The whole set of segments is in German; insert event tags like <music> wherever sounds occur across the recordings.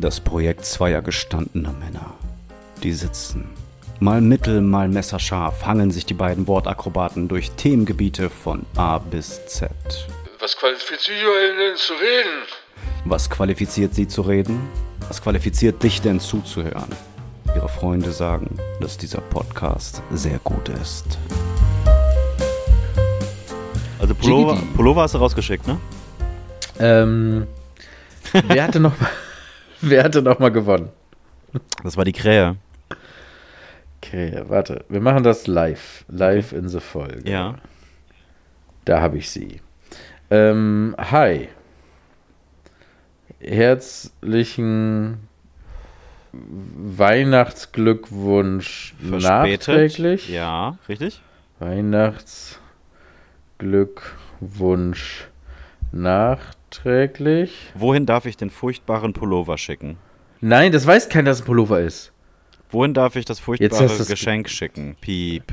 Das Projekt zweier gestandener Männer. Die sitzen. Mal mittel, mal messerscharf hangeln sich die beiden Wortakrobaten durch Themengebiete von A bis Z. Was qualifiziert euch denn zu reden? Was qualifiziert sie zu reden? Was qualifiziert dich denn zuzuhören? Ihre Freunde sagen, dass dieser Podcast sehr gut ist. Also Pullover, Pullover hast du rausgeschickt, ne? Ähm, wer hatte noch mal, wer hatte noch mal gewonnen? Das war die Krähe. Okay, warte. Wir machen das live. Live in the Folge. Ja. Da habe ich sie. Ähm, hi. Herzlichen Weihnachtsglückwunsch nachträglich. Ja, richtig? Weihnachtsglückwunsch nachträglich. Wohin darf ich den furchtbaren Pullover schicken? Nein, das weiß keiner, dass es ein Pullover ist. Wohin darf ich das furchtbare du's- Geschenk schicken? Piep.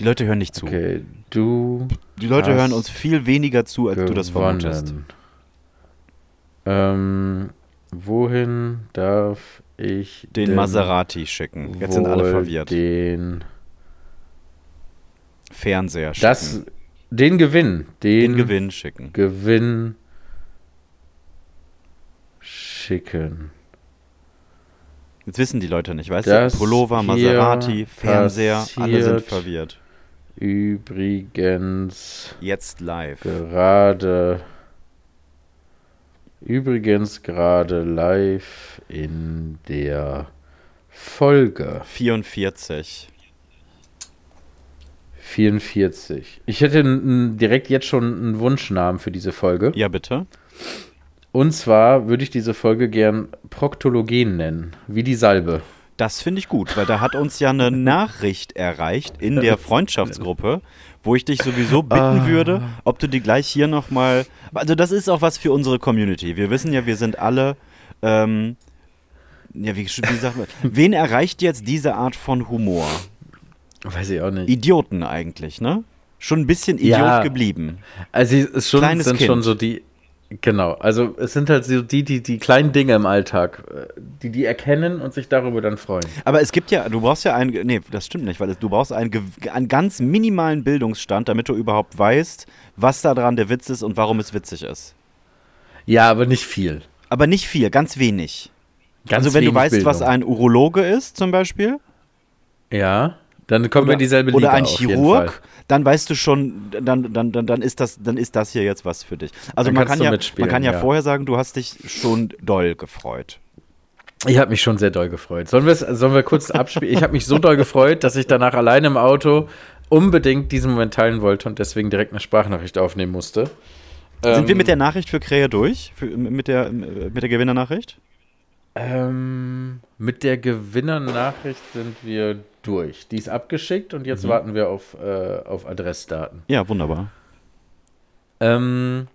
Die Leute hören nicht zu. Okay, du Die Leute hören uns viel weniger zu, als du das vermutest. gewonnen. Ähm, wohin darf ich Den Maserati schicken. Jetzt sind alle verwirrt. Den, Fernseher schicken. das, den Gewinn, den, den Gewinn schicken. Gewinn schicken. Jetzt wissen die Leute nicht, weißt Das du? Pullover, Maserati, Fernseher, alle sind verwirrt. Übrigens Jetzt live. gerade übrigens gerade live in der Folge 44. 44. Ich hätte direkt jetzt schon einen Wunschnamen für diese Folge. Ja, bitte. Und zwar würde ich diese Folge gern Proktologen nennen, wie die Salbe. Das finde ich gut, weil da hat uns ja eine <laughs> Nachricht erreicht in der <laughs> Freundschaftsgruppe, wo ich dich sowieso bitten Ah. würde, ob du die gleich hier nochmal. Also, das ist auch was für unsere Community. Wir wissen ja, wir sind alle. Ähm, ja, wie, wie sagt man? <laughs> Wen erreicht jetzt diese Art von Humor? Weiß ich auch nicht. Idioten eigentlich, ne? Schon ein bisschen Idiot Ja. geblieben. Also es ist schon, Kleines sind Kind. schon so die, genau, also es sind halt so die, die, die kleinen Dinge im Alltag, äh, die die erkennen und sich darüber dann freuen. Aber es gibt ja, du brauchst ja einen, nee, das stimmt nicht, weil du brauchst einen, einen ganz minimalen Bildungsstand, damit du überhaupt weißt, was da dran der Witz ist und warum es witzig ist. Ja, aber nicht viel. Aber nicht viel, ganz wenig. Ganz also wenn du weißt, was Bildung. ein Urologe ist zum Beispiel, Ja, dann kommen wir in dieselbe oder Liga ein auf jeden Chirurg, dann weißt du schon, dann, dann, dann, dann, ist das, dann ist das hier jetzt was für dich. Also man kann, ja, man kann ja, ja. vorher sagen, du hast dich schon doll gefreut. Ich habe mich schon sehr doll gefreut. Sollen, sollen wir kurz abspielen? Ich habe mich so doll gefreut, dass ich danach alleine im Auto unbedingt diesen Moment teilen wollte und deswegen direkt eine Sprachnachricht aufnehmen musste. Sind wir Ähm, mit der Nachricht für Krähe durch? Für, mit, der, mit der Gewinnernachricht? Ähm, mit der Gewinnernachricht sind wir durch. Die ist abgeschickt und jetzt warten wir auf, äh, auf Adressdaten. Ja, wunderbar. Ähm,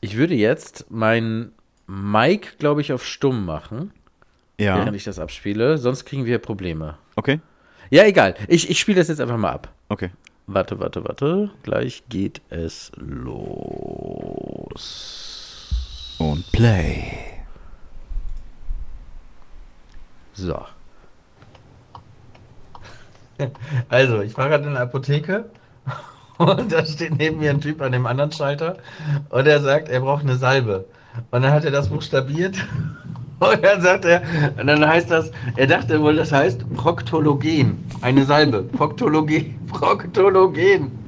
ich würde jetzt meinen Mic, glaube ich, auf stumm machen, Ja. während ich das abspiele. Sonst kriegen wir Probleme. Okay. Ja, egal. Ich, ich spiele das jetzt einfach mal ab. Okay. Warte, warte, warte. Gleich geht es los. Und Play. So. <laughs> Also, ich war gerade in der Apotheke <laughs> und da steht neben mir ein Typ an dem anderen Schalter und er sagt, er braucht eine Salbe. Und dann hat er das buchstabiert <laughs> und dann sagt er, und dann heißt das, er dachte wohl, das heißt Proktologen, eine Salbe, Proktologen, Proktologen.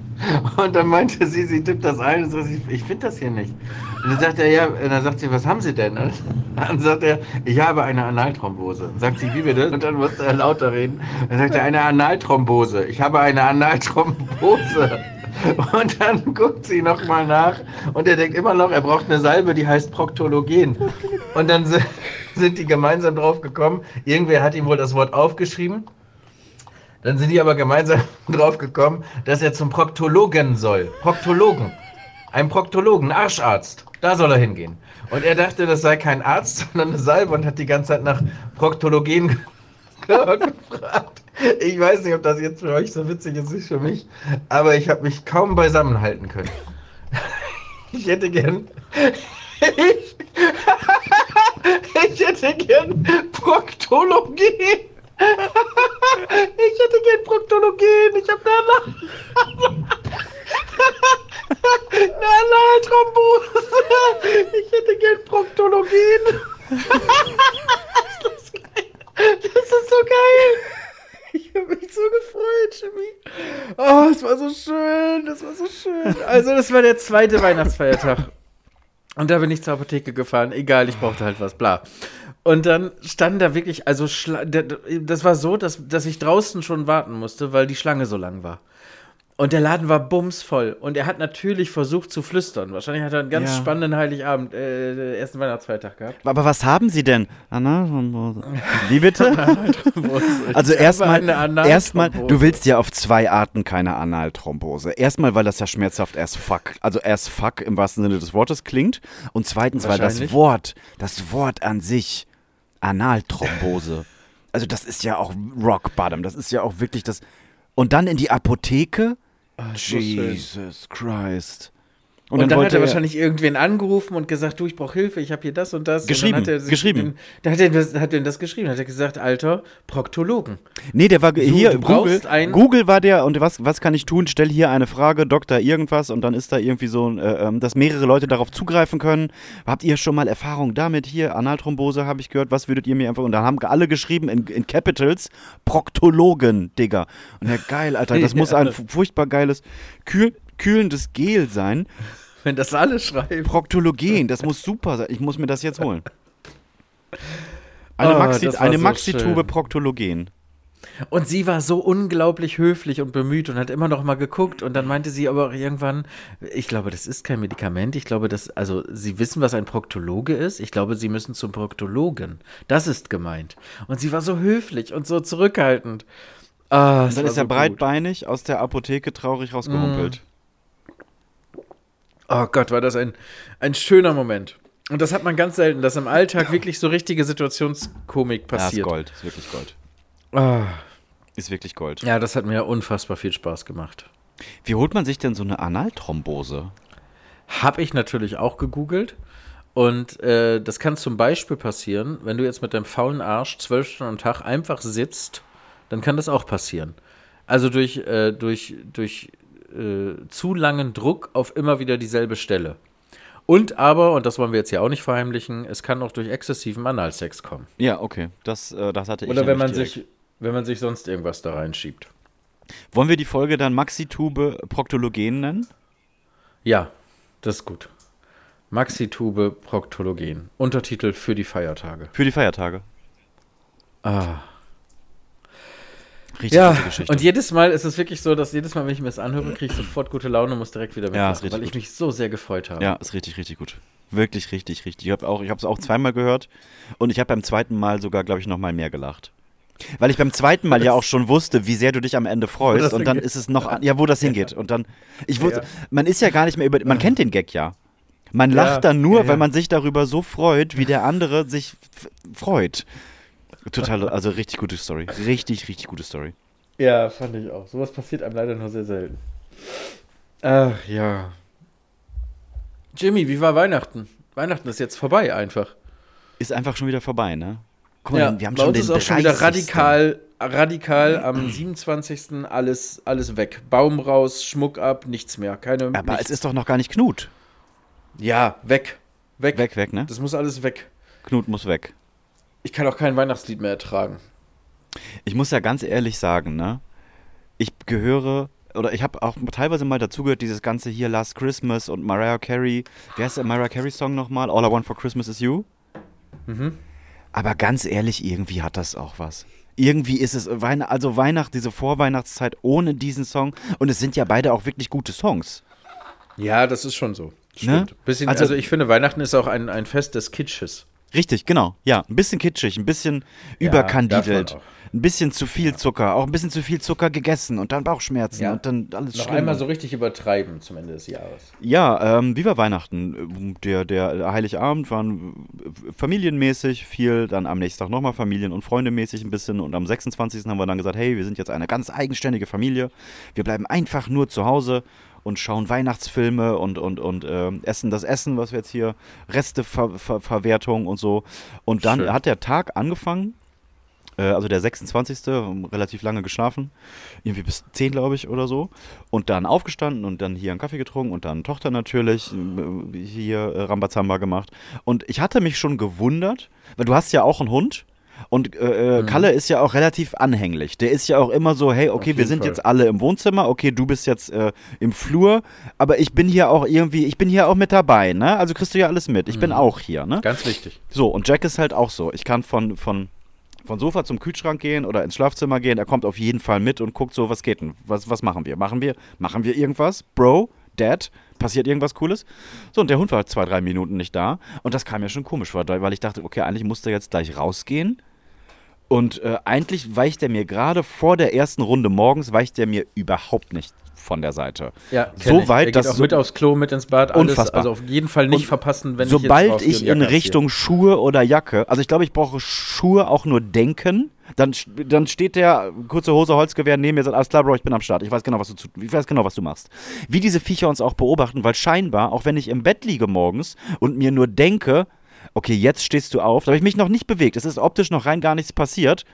Und dann meinte sie, sie tippt das ein und sagt, ich, finde das hier nicht. Und dann sagt er, ja, und dann sagt sie, was haben Sie denn? Und dann sagt er, ich habe eine Analthrombose. Sagt sie, wie bitte? Und dann musste er lauter reden. Dann sagt er, eine Analthrombose. Ich habe eine Analthrombose. Und dann guckt sie nochmal nach und er denkt immer noch, er braucht eine Salbe, die heißt Proktologen. Und dann si- sind die gemeinsam drauf gekommen, irgendwer hat ihm wohl das Wort aufgeschrieben. Dann sind die aber gemeinsam <laughs> drauf gekommen, dass er zum Proktologen soll. Proktologen. Ein Proktologen, Arscharzt. Da soll er hingehen. Und er dachte, das sei kein Arzt, <laughs> sondern eine Salbe und hat die ganze Zeit nach Proktologen <laughs> gefragt. Ich weiß nicht, ob das jetzt für euch so witzig ist, ist für mich. Aber ich habe mich kaum beisammenhalten können. Ich hätte gern. Ich, Ich hätte gern Proktologen. Ich hätte gern Proktologen. Ich habe eine eine Analthrombose. Ich hätte gern Proktologen. Das ist. Das ist so geil. Ich habe mich so gefreut, Jimmy. Oh, es war so schön, das war so schön. Also, das war der zweite Weihnachtsfeiertag. Und da bin ich zur Apotheke gefahren. Egal, ich brauchte halt was, bla. Und dann standen da wirklich, also das war so, dass, dass ich draußen schon warten musste, weil die Schlange so lang war. Und der Laden war bumsvoll. Und er hat natürlich versucht zu flüstern. Wahrscheinlich hat er einen ganz Ja. spannenden Heiligabend, äh, ersten Weihnachtsfeiertag gehabt. Aber was haben Sie denn? Analthrombose. Wie bitte? <laughs> Also erstmal, erstmal, du willst ja auf zwei Arten keine Analthrombose. Erstmal, weil das ja schmerzhaft as fuck, also as fuck im wahrsten Sinne des Wortes klingt. Und zweitens, weil das. Wort, das Wort an sich, Analthrombose, also das ist ja auch Rock Bottom, das ist ja auch wirklich das. Und dann in die Apotheke? So schön. Jesus Christ. Und, dann, hat wollte er wahrscheinlich irgendwen angerufen und gesagt, du, ich brauche Hilfe, ich habe hier das und das. Geschrieben, und dann hat er geschrieben. Den, da hat er, das, hat er das geschrieben, hat er gesagt, Alter, Proktologen. Nee, der war So, hier, du Google, Google war der und was, was kann ich tun? Stell hier eine Frage, Doktor irgendwas und dann ist da irgendwie so, äh, ähm, dass mehrere Leute darauf zugreifen können. Habt ihr schon mal Erfahrung damit? Hier, Analthrombose habe ich gehört, was würdet ihr mir einfach, und dann haben alle geschrieben in, in Capitals, Proktologen, Digga. Und ja, geil, Alter, das <laughs> muss ein furchtbar geiles, kühl, kühlendes Gel sein. Wenn das alle schreiben. Proktologen, das muss super sein. Ich muss mir das jetzt holen. <laughs> Eine, Oh, Maxi, eine so Maxi-Tube schön. Proktologen. Und sie war so unglaublich höflich und bemüht und hat immer noch mal geguckt und dann meinte sie aber auch irgendwann, ich glaube, das ist kein Medikament, ich glaube, das, also sie wissen, was ein Proktologe ist, ich glaube, sie müssen zum Proktologen. Das ist gemeint. Und sie war so höflich und so zurückhaltend. Ah, Und dann ist er so gut. breitbeinig aus der Apotheke traurig rausgehumpelt. Oh Gott, war das ein, ein schöner Moment. Und das hat man ganz selten, dass im Alltag <clears throat> wirklich so richtige Situationskomik Ja, ist passiert. Gold, ist wirklich Gold. Ah, Ist wirklich Gold. ja, das hat mir unfassbar viel Spaß gemacht. Wie holt man sich denn so eine Analthrombose? Habe ich natürlich auch gegoogelt. Und äh, das kann zum Beispiel passieren, wenn du jetzt mit deinem faulen Arsch zwölf Stunden am Tag einfach sitzt, dann kann das auch passieren. Also durch, äh, durch, durch äh, zu langen Druck auf immer wieder dieselbe Stelle. Und aber, und das wollen wir jetzt hier auch nicht verheimlichen, es kann auch durch exzessiven Analsex kommen. Ja, okay. Das, äh, das hatte ich Oder wenn man direkt. sich, wenn man sich sonst irgendwas da reinschiebt. Wollen wir die Folge dann Maxi-Tube Proktologen nennen? Ja, das ist gut. Maxitube Proktologen. Untertitel für die Feiertage. Für die Feiertage. Ah. Richtig Ja, gute Geschichte. und jedes Mal ist es wirklich so, dass jedes Mal, wenn ich mir das anhöre, kriege ich sofort gute Laune und muss direkt wieder Ja, richtig weil ich gut. mich so sehr gefreut habe. ja, ist richtig, richtig gut. Wirklich richtig, richtig. Ich habe es auch zweimal gehört und ich habe beim zweiten Mal sogar, glaube ich, noch mal mehr gelacht. Weil ich beim zweiten Mal ja auch schon wusste, wie sehr du dich am Ende freust und dann hingeht. ist es noch, an- ja, wo das hingeht. Und dann, ich wusste, Ja. man ist ja gar nicht mehr über, man kennt den Gag ja. Man Ja, lacht dann nur, ja, ja. weil man sich darüber so freut, wie der andere sich freut. Total, also richtig gute Story. Richtig, richtig gute Story. Ja, fand ich auch. Sowas passiert einem leider nur sehr selten. Ach ja. Jimmy, wie war Weihnachten? Weihnachten ist jetzt vorbei einfach. Ist einfach schon wieder vorbei, ne? Guck mal, wir haben bei schon uns den ist auch schon wieder 30.. radikal, radikal am 27. alles, alles weg. Baum raus, Schmuck ab, nichts mehr. Keine. Aber nichts. es ist doch noch gar nicht Knut. Ja, weg. Weg. Weg, weg, ne? Das muss alles weg. Knut muss weg. Ich kann auch kein Weihnachtslied mehr ertragen. Ich muss ja ganz ehrlich sagen, ne? Ich gehöre, oder ich habe auch teilweise mal dazugehört, dieses ganze hier Last Christmas und Mariah Carey. Wer ist der Mariah Carey Song nochmal? All I Want for Christmas is You? Mhm. Aber ganz ehrlich, irgendwie hat das auch was. Irgendwie ist es, Weihn also Weihnacht, diese Vorweihnachtszeit ohne diesen Song. Und es sind ja beide auch wirklich gute Songs. Ja, das ist schon so. Ne? Stimmt. Bisschen, Also- also, ich finde, Weihnachten ist auch ein, ein Fest des Kitsches. Richtig, genau. Ja, ein bisschen kitschig, ein bisschen Ja, überkandidelt. Ein bisschen zu viel Zucker, auch ein bisschen zu viel Zucker gegessen und dann Bauchschmerzen Ja. und dann alles Noch schlimm. einmal so richtig übertreiben zum Ende des Jahres. Ja, ähm, wie war Weihnachten? Der, der Heiligabend war familienmäßig viel, dann am nächsten Tag nochmal Familien- und Freundemäßig ein bisschen und am 26. haben wir dann gesagt, hey, wir sind jetzt eine ganz eigenständige Familie, wir bleiben einfach nur zu Hause und schauen Weihnachtsfilme und, und, und ähm, essen das Essen, was wir jetzt hier, Resteverwertung und so. Und dann Schön. hat der Tag angefangen, äh, also der 26. relativ lange geschlafen, irgendwie bis 10, glaube ich, oder so. Und dann aufgestanden und dann hier einen Kaffee getrunken und dann Tochter natürlich äh, hier äh, Rambazamba gemacht. Und ich hatte mich schon gewundert, weil du hast ja auch einen Hund. Und äh, äh, Kalle ist ja auch relativ anhänglich. Der ist ja auch immer so, hey, okay, wir sind Fall. jetzt alle im Wohnzimmer, okay, du bist jetzt äh, im Flur, aber ich bin hier auch irgendwie, ich bin hier auch mit dabei, ne? Also kriegst du ja alles mit. Ich bin auch hier, ne? Ganz wichtig. So, und Jack ist halt auch so. Ich kann von, von, von Sofa zum Kühlschrank gehen oder ins Schlafzimmer gehen. Er kommt auf jeden Fall mit und guckt so, was geht denn? Was, was machen wir? Machen wir? Machen wir irgendwas? Bro? Dad? Passiert irgendwas Cooles? So, und der Hund war zwei, drei Minuten nicht da. Und das kam mir schon komisch vor, weil ich dachte, okay, eigentlich muss der jetzt gleich rausgehen. Und äh, eigentlich weicht er mir gerade vor der ersten Runde morgens, weicht er mir überhaupt nicht von der Seite. Ja, So ich. weit, geht dass auch so- mit aufs Klo, mit ins Bad, alles. Unfassbar. Also auf jeden Fall nicht Und verpassen, wenn Sobald ich ich in Richtung Schuhe oder Jacke, also ich glaube, ich brauche Schuhe auch nur denken, dann, dann steht der kurze Hose, Holzgewehr neben mir und sagt, alles klar, Bro, ich bin am Start. Ich weiß genau, was du, zu- ich weiß genau, was du machst. Wie diese Viecher uns auch beobachten, weil scheinbar, auch wenn ich im Bett liege morgens und mir nur denke, okay, jetzt stehst du auf, da habe ich mich noch nicht bewegt, es ist optisch noch rein gar nichts passiert,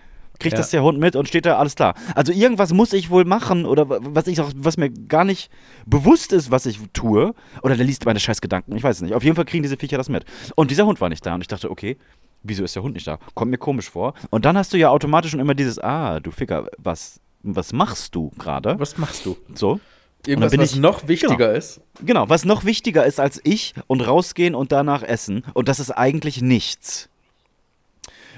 kriegt Ja. das der Hund mit und steht da, alles klar. Also irgendwas muss ich wohl machen oder wa- was ich auch, was mir gar nicht bewusst ist, was ich tue. Oder der liest meine scheiß Gedanken, ich weiß es nicht. Auf jeden Fall kriegen diese Viecher das mit. Und dieser Hund war nicht da und ich dachte, okay, wieso ist der Hund nicht da? Kommt mir komisch vor. Und dann hast du ja automatisch schon immer dieses, ah, du Ficker, was, was machst du gerade? Was machst du? So. Irgendwas, bin was ich- noch wichtiger ist. Genau, was noch wichtiger ist als ich und rausgehen und danach essen. Und das ist eigentlich nichts.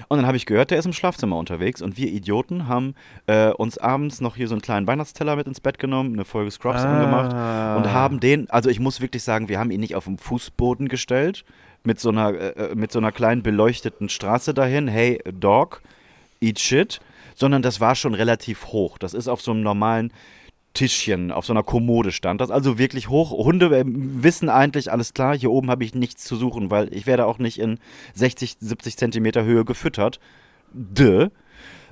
Und dann habe ich gehört, der ist im Schlafzimmer unterwegs und wir Idioten haben äh, uns abends noch hier so einen kleinen Weihnachtsteller mit ins Bett genommen, eine Folge Scrubs Ah. angemacht und haben den, also ich muss wirklich sagen, wir haben ihn nicht auf den Fußboden gestellt, mit so einer, äh, mit so einer kleinen beleuchteten Straße dahin, hey Dog, eat shit, sondern das war schon relativ hoch. Das ist auf so einem normalen Tischchen, auf so einer Kommode stand das. Also wirklich hoch. Hunde äh, wissen eigentlich, alles klar, hier oben habe ich nichts zu suchen, weil ich werde auch nicht in 60, 70 Zentimeter Höhe gefüttert. Dö.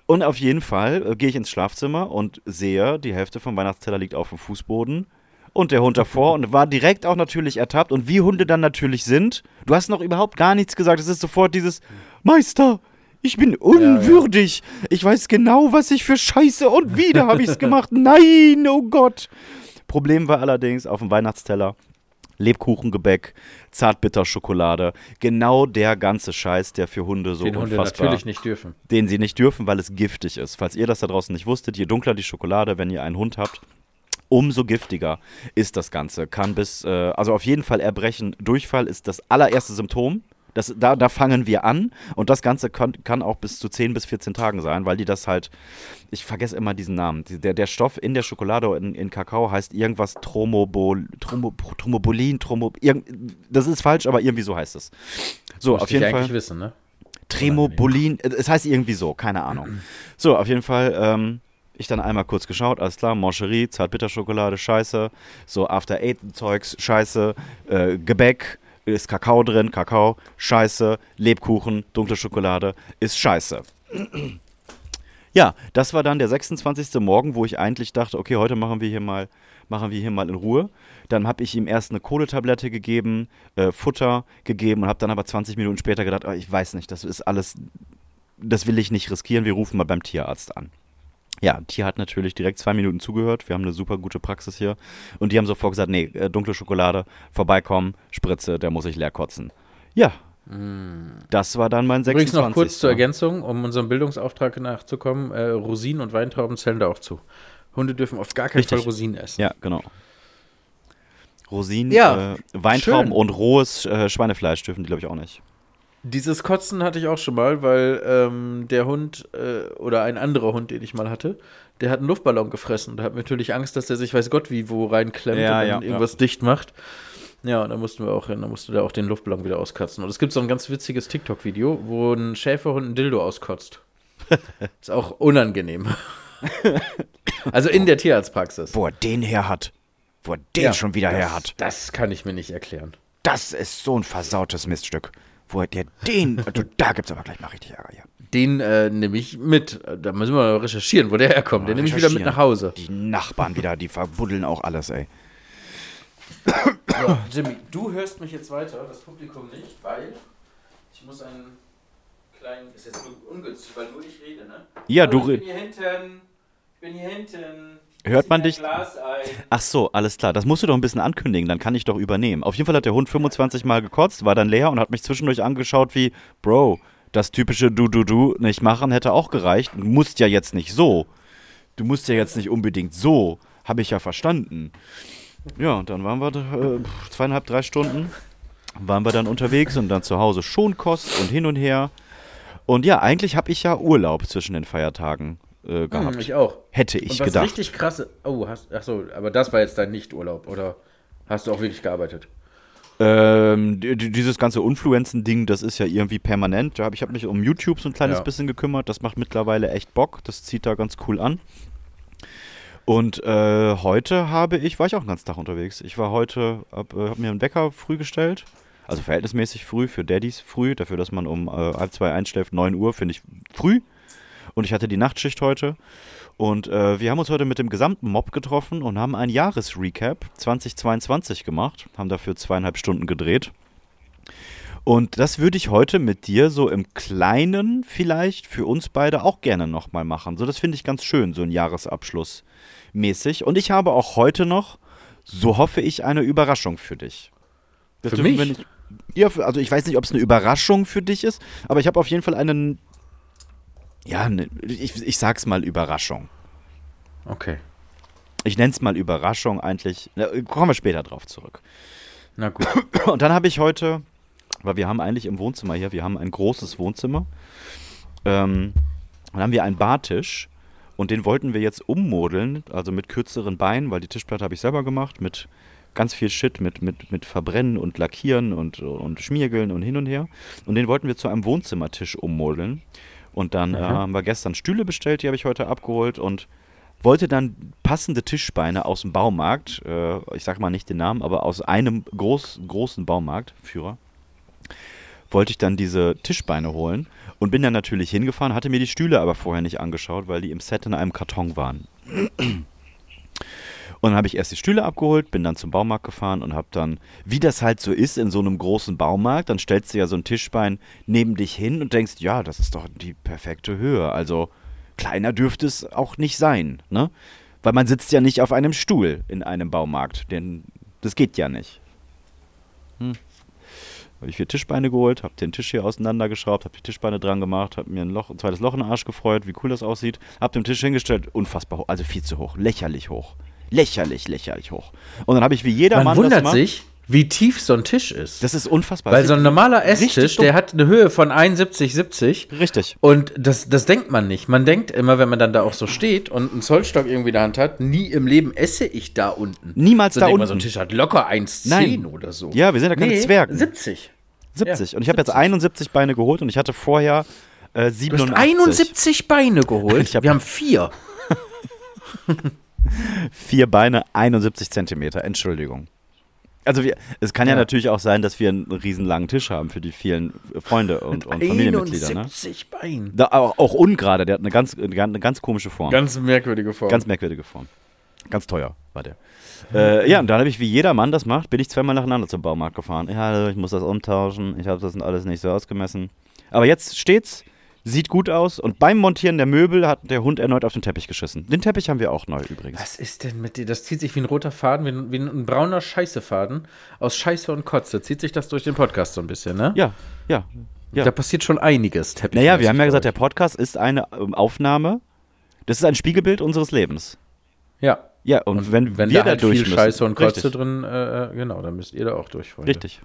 Und auf jeden Fall äh, gehe ich ins Schlafzimmer und sehe, die Hälfte vom Weihnachtsteller liegt auf dem Fußboden. Und der Hund davor und war direkt auch natürlich ertappt. Und wie Hunde dann natürlich sind, du hast noch überhaupt gar nichts gesagt. Es ist sofort dieses Meister, ich bin unwürdig. Ich weiß genau, was ich für Scheiße und wieder habe ich es gemacht. <laughs> Nein, oh Gott. Problem war allerdings auf dem Weihnachtsteller Lebkuchengebäck, Zartbitterschokolade, genau der ganze Scheiß, der für Hunde so den Hunde unfassbar, natürlich nicht dürfen. den sie nicht dürfen, weil es giftig ist. Falls ihr das da draußen nicht wusstet, je dunkler die Schokolade, wenn ihr einen Hund habt, umso giftiger ist das Ganze. Kann bis, äh, also auf jeden Fall Erbrechen, Durchfall ist das allererste Symptom. Das, da, da fangen wir an und das Ganze kann, kann auch bis zu 10 bis 14 Tagen sein, weil die das halt, ich vergesse immer diesen Namen, der, der Stoff in der Schokolade in, in Kakao heißt irgendwas Tromobol, Tromo, Tromobolin, Tromo, irgend, das ist falsch, aber irgendwie so heißt es. So, auf jeden ich Fall. eigentlich wissen, ne? Tremobolin, es heißt irgendwie so, keine Ahnung. <clears throat> So, auf jeden Fall, ähm, ich dann einmal kurz geschaut, alles klar, Mancherie, Zartbitterschokolade, scheiße, so After-Eight-Zeugs, scheiße, äh, Gebäck, ist Kakao drin, Kakao, scheiße, Lebkuchen, dunkle Schokolade, ist scheiße. Ja, das war dann der 26. Morgen, wo ich eigentlich dachte, okay, heute machen wir hier mal, machen wir hier mal in Ruhe. Dann habe ich ihm erst eine Kohletablette gegeben, äh, Futter gegeben und habe dann aber 20 Minuten später gedacht, oh, ich weiß nicht, das ist alles, das will ich nicht riskieren, wir rufen mal beim Tierarzt an. Ja, Tier hat natürlich direkt zwei Minuten zugehört. Wir haben eine super gute Praxis hier. Und die haben sofort gesagt, nee, äh, dunkle Schokolade, vorbeikommen, Spritze, der muss ich leer kotzen. Ja, das war dann mein 26. Übrigens noch kurz zur Ergänzung, um unserem Bildungsauftrag nachzukommen: äh, Rosinen und Weintrauben zählen da auch zu. Hunde dürfen auf gar keinen Richtig. Fall Rosinen essen. Ja, genau. Rosinen, Ja, äh, Weintrauben schön. und rohes äh, Schweinefleisch dürfen die, glaube ich, auch nicht. Dieses Kotzen hatte ich auch schon mal, weil ähm, der Hund äh, oder ein anderer Hund, den ich mal hatte, der hat einen Luftballon gefressen. Da hat natürlich Angst, dass der sich weiß Gott wie wo reinklemmt Ja, und ja, irgendwas dicht macht. Ja, und da mussten wir auch hin, da musste der auch den Luftballon wieder auskotzen. Und es gibt so ein ganz witziges TikTok-Video, wo ein Schäferhund ein Dildo auskotzt. <laughs> Ist auch unangenehm. also in der Tierarztpraxis. Wo er den her hat. Wo er den Ja, schon wieder das, her hat. Das kann ich mir nicht erklären. Das ist so ein versautes Miststück. Wo er der den. Also, da gibt's aber gleich mal richtig Ärger hier. Den äh, nehme ich mit. Da müssen wir recherchieren, wo der herkommt. Den nehme ich wieder mit nach Hause. Die Nachbarn wieder, die verbuddeln auch alles, ey. So, Jimmy, du hörst mich jetzt weiter, das Publikum nicht, weil ich muss einen kleinen. Ist jetzt nur ungünstig, weil nur ich rede, ne? Ja, Hallo, du Ich re- bin hier hinten. Ich bin hier hinten. Hört man dich? Ach so, alles klar. Das musst du doch ein bisschen ankündigen, dann kann ich doch übernehmen. Auf jeden Fall hat der Hund 25 Mal gekotzt, war dann leer und hat mich zwischendurch angeschaut wie, Bro, das typische Du-Du-Du nicht machen hätte auch gereicht. Du musst ja jetzt nicht so. Du musst ja jetzt nicht unbedingt so. Habe ich ja verstanden. Ja, und dann waren wir äh, zweieinhalb, drei Stunden waren wir dann unterwegs und dann zu Hause Schonkost und hin und her. Und ja, eigentlich habe ich ja Urlaub zwischen den Feiertagen äh, gehabt. Hm, ich auch. Hätte ich was gedacht. richtig krasse. Oh, hast, ach so, aber das war jetzt dein Nicht-Urlaub, oder hast du auch wirklich gearbeitet? Ähm, die- die- dieses ganze Influenzen-Ding, das ist ja irgendwie permanent. Ich habe mich um YouTube so ein kleines Ja. bisschen gekümmert. Das macht mittlerweile echt Bock. Das zieht da ganz cool an. Und äh, heute habe ich, war ich auch den ganzen Tag unterwegs. Ich war heute, habe äh, hab mir einen Wecker früh gestellt. Also verhältnismäßig früh, für Daddys früh. Dafür, dass man um äh, halb zwei einschläft, 9 Uhr, finde ich früh. Und ich hatte die Nachtschicht heute. Und äh, wir haben uns heute mit dem gesamten Mob getroffen und haben ein Jahresrecap 2022 gemacht. Haben dafür zweieinhalb Stunden gedreht. Und das würde ich heute mit dir so im Kleinen vielleicht für uns beide auch gerne nochmal machen. So, das finde ich ganz schön, so ein Jahresabschluss mäßig. Und ich habe auch heute noch, so hoffe ich, eine Überraschung für dich. Das Für mich? nicht- ja, also ich weiß nicht, ob es eine Überraschung für dich ist, aber ich habe auf jeden Fall einen, ja, ne, ich, ich sag's mal Überraschung. Okay. Ich nenne es mal Überraschung eigentlich. Na, kommen wir später drauf zurück. Na gut. <clears throat> Und dann habe ich heute, weil wir haben eigentlich im Wohnzimmer hier, wir haben ein großes Wohnzimmer. Ähm, dann haben wir einen Bartisch und den wollten wir jetzt ummodeln, also mit kürzeren Beinen, weil die Tischplatte habe ich selber gemacht, mit ganz viel Shit, mit, mit, mit Verbrennen und Lackieren und, und Schmiergeln und hin und her. Und den wollten wir zu einem Wohnzimmertisch ummodeln. Und dann äh, haben wir gestern Stühle bestellt, die habe ich heute abgeholt und wollte dann passende Tischbeine aus dem Baumarkt, äh, ich sag mal nicht den Namen, aber aus einem groß, großen Baumarktführer, wollte ich dann diese Tischbeine holen und bin dann natürlich hingefahren, hatte mir die Stühle aber vorher nicht angeschaut, weil die im Set in einem Karton waren. Und dann habe ich erst die Stühle abgeholt, bin dann zum Baumarkt gefahren und habe dann, wie das halt so ist in so einem großen Baumarkt, dann stellst du ja so ein Tischbein neben dich hin und denkst, ja, das ist doch die perfekte Höhe. Also kleiner dürfte es auch nicht sein, ne? Weil man sitzt ja nicht auf einem Stuhl in einem Baumarkt, denn das geht ja nicht. Hm. Habe ich vier Tischbeine geholt, habe den Tisch hier auseinandergeschraubt, habe die Tischbeine dran gemacht, habe mir ein, Loch, ein zweites Loch in den Arsch gefreut, wie cool das aussieht, habe den Tisch hingestellt, unfassbar hoch, also viel zu hoch, lächerlich hoch. Lächerlich, lächerlich hoch. Und dann habe ich wie jeder Man Mann das wundert sich, wie tief so ein Tisch ist. das ist unfassbar. Weil so ein normaler Esstisch, der hat eine Höhe von 71, 70. Richtig. Und das, das denkt man nicht. Man denkt immer, wenn man dann da auch so steht und einen Zollstock irgendwie in der Hand hat, nie im Leben esse ich da unten. Niemals So da unten. man, so ein Tisch hat locker 1,10 Nein. oder so. Ja, wir sind ja keine nee, Zwergen. 70. 70. Ja, und ich habe jetzt 71 Beine geholt und ich hatte vorher äh, Du 87. hast 71 Beine geholt. <laughs> Hab- Wir haben vier. <laughs> Vier Beine, 71 Zentimeter. Entschuldigung. Also wir, es kann ja. Ja. natürlich auch sein, dass wir einen riesen langen Tisch haben für die vielen Freunde und, und Familienmitglieder. Ne? 71 Beine. Da, auch, auch ungerade, der hat eine ganz, eine ganz komische Form. Ganz merkwürdige Form. Ganz merkwürdige Form. Ganz teuer war der. Äh, ja, und dann habe ich, wie jeder Mann das macht, bin ich zweimal nacheinander zum Baumarkt gefahren. Ja, ich muss das umtauschen. Ich habe das alles nicht so ausgemessen. Aber jetzt steht's, sieht gut aus. Und beim Montieren der Möbel hat der Hund erneut auf den Teppich geschissen. Den Teppich haben wir auch neu übrigens. Was ist denn mit dir? Das zieht sich wie ein roter Faden, wie ein, wie ein brauner Scheißefaden. Aus Scheiße und Kotze zieht sich das durch den Podcast so ein bisschen, ne? Ja, ja. ja. Da passiert schon einiges. Naja, wir haben ja gesagt, der. Podcast ist eine ähm, Aufnahme. Das ist ein Spiegelbild unseres Lebens. Ja. Ja, und, wenn, Wenn wir da halt durch viel müssen, Scheiße und Kotze richtig, drin, äh, äh, genau, dann müsst ihr da auch durch, Freunde. Richtig.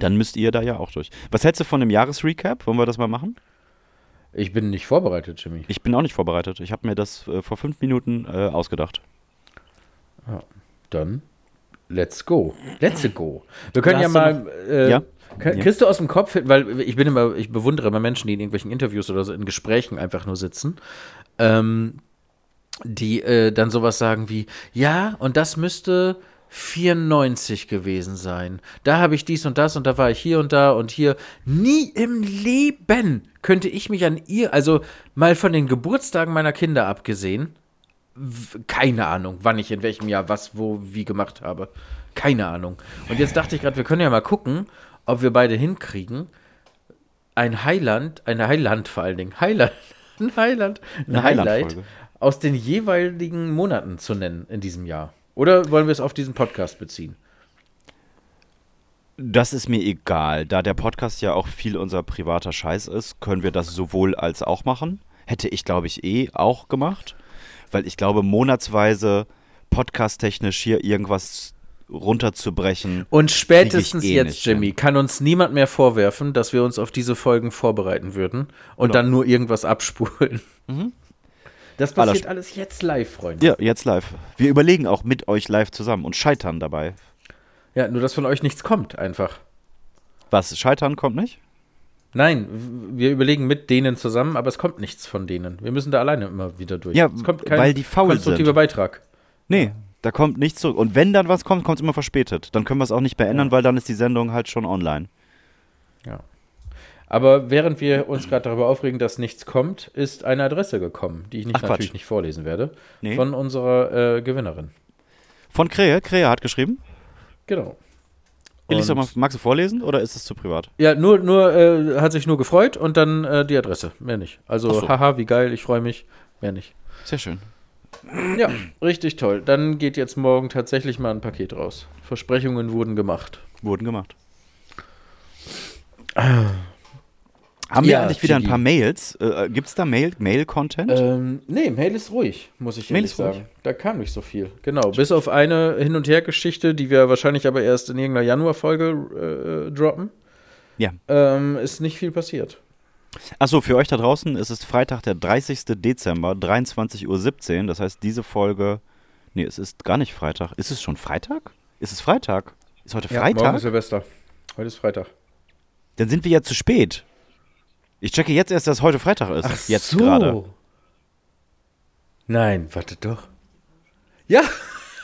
Dann müsst ihr da ja auch durch. Was hältst du von dem Jahresrecap? Wollen wir das mal machen? Ich bin nicht vorbereitet, Jimmy. Ich bin auch nicht vorbereitet. Ich habe mir das äh, vor fünf Minuten äh, ausgedacht. Dann let's go. Let's go. Wir können ja mal. Äh, Ja? kann- Ja. Kriegst du aus dem Kopf, hin- weil ich bin immer, ich bewundere immer Menschen, die in irgendwelchen Interviews oder so in Gesprächen einfach nur sitzen, ähm, die äh, dann sowas sagen wie, ja, und das müsste 94 gewesen sein. Da habe ich dies und das und da war ich hier und da und hier. Nie im Leben könnte ich mich an ihr, also mal von den Geburtstagen meiner Kinder abgesehen, keine Ahnung, wann ich in welchem Jahr was, wo, wie gemacht habe. Keine Ahnung. Und jetzt dachte ich gerade, wir können ja mal gucken, ob wir beide hinkriegen, ein Highland, eine Highland vor allen Dingen, Highland, <laughs> ein Highland, ein Eine Highlight aus den jeweiligen Monaten zu nennen in diesem Jahr. Oder wollen wir es auf diesen Podcast beziehen? Das ist mir egal. Da der Podcast ja auch viel unser privater Scheiß ist, können wir das sowohl als auch machen. Hätte ich, glaube ich, eh auch gemacht. Weil ich glaube, monatsweise podcast-technisch hier irgendwas runterzubrechen. Und spätestens Krieg ich eh jetzt, Jimmy, kann uns niemand mehr vorwerfen, dass wir uns auf diese Folgen vorbereiten würden und dann nur irgendwas abspulen. Das Aller passiert alles jetzt live, Freunde. Ja, jetzt live. Wir überlegen auch mit euch live zusammen und scheitern dabei. Ja, nur dass von euch nichts kommt, einfach. Was? Scheitern kommt nicht? Nein, wir überlegen mit denen zusammen, aber es kommt nichts von denen. Wir müssen da alleine immer wieder durch. Ja, es kommt kein weil die faul konstruktiver sind. Beitrag. Nee, da kommt nichts zurück. Und wenn dann was kommt, kommt es immer verspätet. Dann können wir es auch nicht mehr ändern, weil dann ist die Sendung halt schon online. Ja. Aber während wir uns gerade darüber aufregen, dass nichts kommt, ist eine Adresse gekommen, die ich nicht, Ach, Quatsch. natürlich nicht vorlesen werde, Nee. von unserer äh, Gewinnerin. Von Krähe. Krähe hat geschrieben. Genau. Mal, magst du vorlesen oder ist es zu privat? Ja, nur, nur, äh, hat sich nur gefreut und dann äh, die Adresse. Mehr nicht. Also, so. haha, wie geil, ich freue mich. Mehr nicht. Sehr schön. Ja, richtig toll. Dann geht jetzt morgen tatsächlich mal ein Paket raus. Versprechungen wurden gemacht. Wurden gemacht. Haben wir Ja, eigentlich wieder ein Chigi. paar Mails? Äh, Gibt es da Mail- Mail-Content? Ähm, nee, Mail ist ruhig, muss ich Mail ist ruhig. sagen. Da kam nicht so viel. Genau, bis auf eine Hin- und Her-Geschichte, die wir wahrscheinlich aber erst in irgendeiner Januar-Folge äh, droppen, ja. ähm, ist nicht viel passiert. Achso, für euch da draußen ist es Freitag, der 30. Dezember, 23.17 Uhr. Das heißt, diese Folge. Nee, es ist gar nicht Freitag. Ist es schon Freitag? Ist es Freitag? Ist heute morgen Freitag? ist Silvester. Heute ist Freitag. Dann sind wir ja zu spät. Ich checke jetzt erst, dass heute Freitag ist. jetzt gerade. Nein, warte doch. Ja,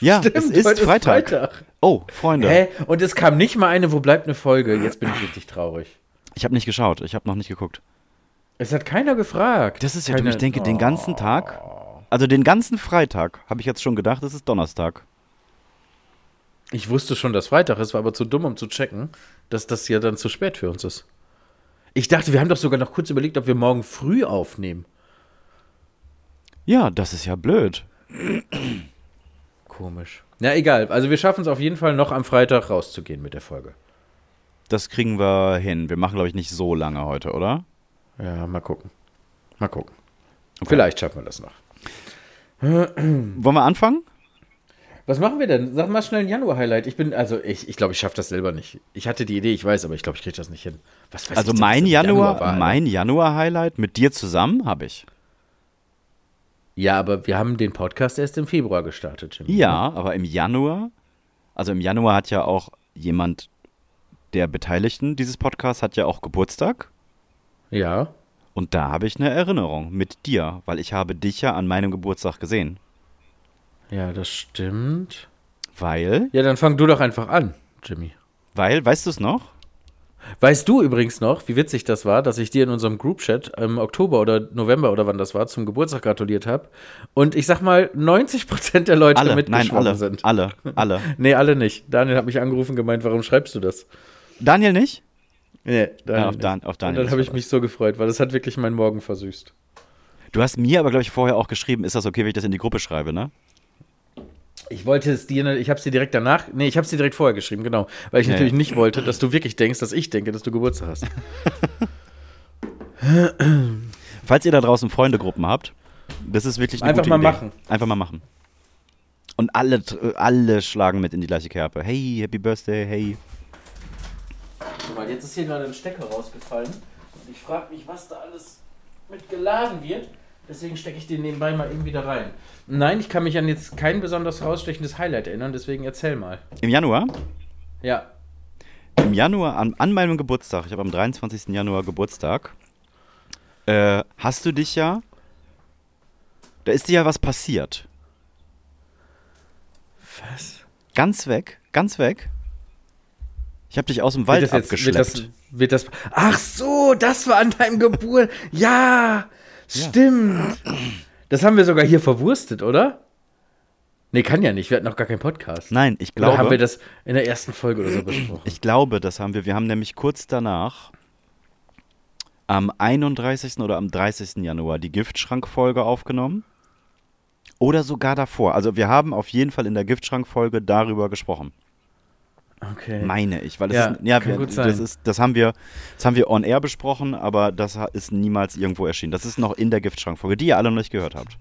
Ja, stimmt, es ist heute Freitag. Freitag. Oh, Freunde. Hä? Und es kam nicht mal eine, wo bleibt eine Folge? Jetzt bin ich richtig traurig. Ich habe nicht geschaut. Ich habe noch nicht geguckt. Es hat keiner gefragt. Das ist ja Keine-. Ich denke, den ganzen Tag, also den ganzen Freitag, habe ich jetzt schon gedacht, es ist Donnerstag. Ich wusste schon, dass Freitag ist, war aber zu dumm, um zu checken, dass das ja dann zu spät für uns ist. Ich dachte, wir haben doch sogar noch kurz überlegt, ob wir morgen früh aufnehmen. Ja, das ist ja blöd. Komisch. Na, egal. Also wir schaffen es auf jeden Fall noch am Freitag rauszugehen mit der Folge. Das kriegen wir hin. Wir machen, glaube ich, nicht so lange heute, oder? Ja, mal gucken. Mal gucken. Vielleicht schaffen wir das noch. Wollen wir anfangen? Was machen wir denn? Sag mal schnell ein Januar-Highlight. Ich bin, also ich, ich glaube, ich schaffe das selber nicht. Ich hatte die Idee, ich weiß, aber ich glaube, ich kriege das nicht hin. Was weiß Also ich mein Januar, war, Alter? mein Januar-Highlight mit dir zusammen habe ich. Ja, aber wir haben den Podcast erst im Februar gestartet, Jimmy. Ja, aber im Januar, also im Januar hat ja auch jemand der Beteiligten dieses Podcasts hat ja auch Geburtstag. Ja. Und da habe ich eine Erinnerung mit dir, weil ich habe dich ja an meinem Geburtstag gesehen. Ja, das stimmt. Weil, Ja, dann fang du doch einfach an, Jimmy. weil, weißt du es noch? Weißt du übrigens noch, wie witzig das war, dass ich dir in unserem Group-Chat im Oktober oder November oder wann das war, zum Geburtstag gratuliert habe? Und ich sag mal, 90% der Leute Alle, nein, mitgeschwommen alle, sind. alle, alle. <laughs> Nee, alle nicht. Daniel hat mich angerufen und gemeint, warum schreibst du das? Daniel nicht? Nee, Daniel Ja, auf nicht. Dan- auf Daniel Und dann habe ich mich so gefreut, weil das hat wirklich meinen Morgen versüßt. Du hast mir aber, glaube ich, vorher auch geschrieben, ist das okay, wenn ich das in die Gruppe schreibe, ne? Ich wollte es dir, ich habe es dir direkt danach, nee, ich habe es dir direkt vorher geschrieben, genau, weil ich Ja, natürlich nicht wollte, dass du wirklich denkst, dass ich denke, dass du Geburtstag hast. <laughs> Falls ihr da draußen Freundegruppen habt, das ist wirklich eine Einfach gute mal Idee. machen. Einfach mal machen. Und alle, alle schlagen mit in die gleiche Kerbe. Hey, Happy Birthday, hey. Guck mal, jetzt ist hier gerade ein Stecker rausgefallen und ich frage mich, was da alles mit geladen wird. Deswegen stecke ich den nebenbei mal eben wieder rein. Nein, ich kann mich an jetzt kein besonders rausstechendes Highlight erinnern, deswegen erzähl mal. Im Januar? Ja. Im Januar, an, an meinem Geburtstag, ich habe am 23. Januar Geburtstag, äh, hast du dich ja, da ist dir ja was passiert. Was? Ganz weg, ganz weg. Ich habe dich aus dem Wald wird das abgeschleppt. Wird das, wird das, ach so, das war an deinem Geburt. Ja, stimmt. Das haben wir sogar hier verwurstet, oder? Nee, kann ja nicht. Wir hatten noch gar keinen Podcast. Nein, ich Oder haben wir glaube, das in der ersten Folge oder so besprochen? ich glaube, das haben wir. Wir haben nämlich kurz danach am 31. oder am 30. Januar die Giftschrank-Folge aufgenommen. Oder sogar davor. Also wir haben auf jeden Fall in der Giftschrank-Folge darüber gesprochen. Okay. Meine ich, weil das Ja, ist, ja, wir, das ist, das haben wir, das haben wir on air besprochen, aber das ist niemals irgendwo erschienen. Das ist noch in der Giftschrank-Folge, die ihr alle noch nicht gehört habt.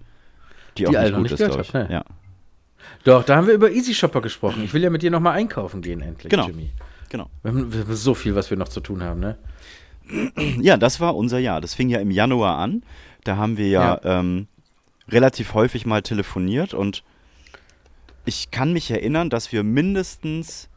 Die auch Die alle nicht noch gut nicht ist, gehört ich. habt, ne? Ja. Doch, da haben wir über Easy Shopper gesprochen. Ich will ja mit dir nochmal einkaufen gehen, endlich, Genau. Jimmy. Genau. Wir haben, wir haben so viel, was wir noch zu tun haben, ne? Ja, das war unser Jahr. Das fing ja im Januar an. Da haben wir ja, Ähm, relativ häufig mal telefoniert und ich kann mich erinnern, dass wir mindestens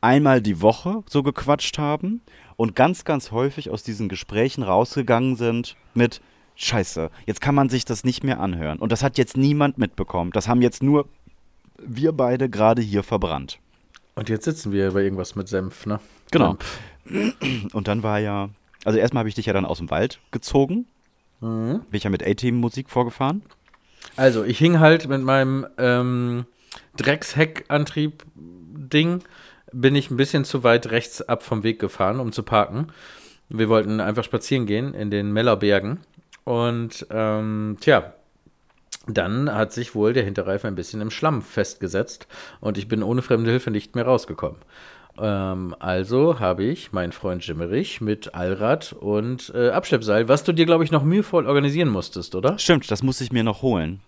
einmal die Woche so gequatscht haben und ganz, ganz häufig aus diesen Gesprächen rausgegangen sind mit Scheiße, jetzt kann man sich das nicht mehr anhören. Und das hat jetzt niemand mitbekommen. Das haben jetzt nur wir beide gerade hier verbrannt. Und jetzt sitzen wir bei irgendwas mit Senf, ne? Genau. <clears throat> Und dann war ja, also erstmal habe ich dich ja dann aus dem Wald gezogen. Mhm. Bin ich ja mit A-Team-Musik vorgefahren. Also, ich hing halt mit meinem ähm, Drecksheckantrieb-Ding, bin ich ein bisschen zu weit rechts ab vom Weg gefahren, um zu parken. Wir wollten einfach spazieren gehen in den Mellerbergen. Und ähm, tja, dann hat sich wohl der Hinterreifen ein bisschen im Schlamm festgesetzt und ich bin ohne fremde Hilfe nicht mehr rausgekommen. Ähm, also habe ich meinen Freund Jimmerich mit Allrad und äh, Abschleppseil, was du dir, glaube ich, noch mühevoll organisieren musstest, oder? Stimmt, das muss ich mir noch holen.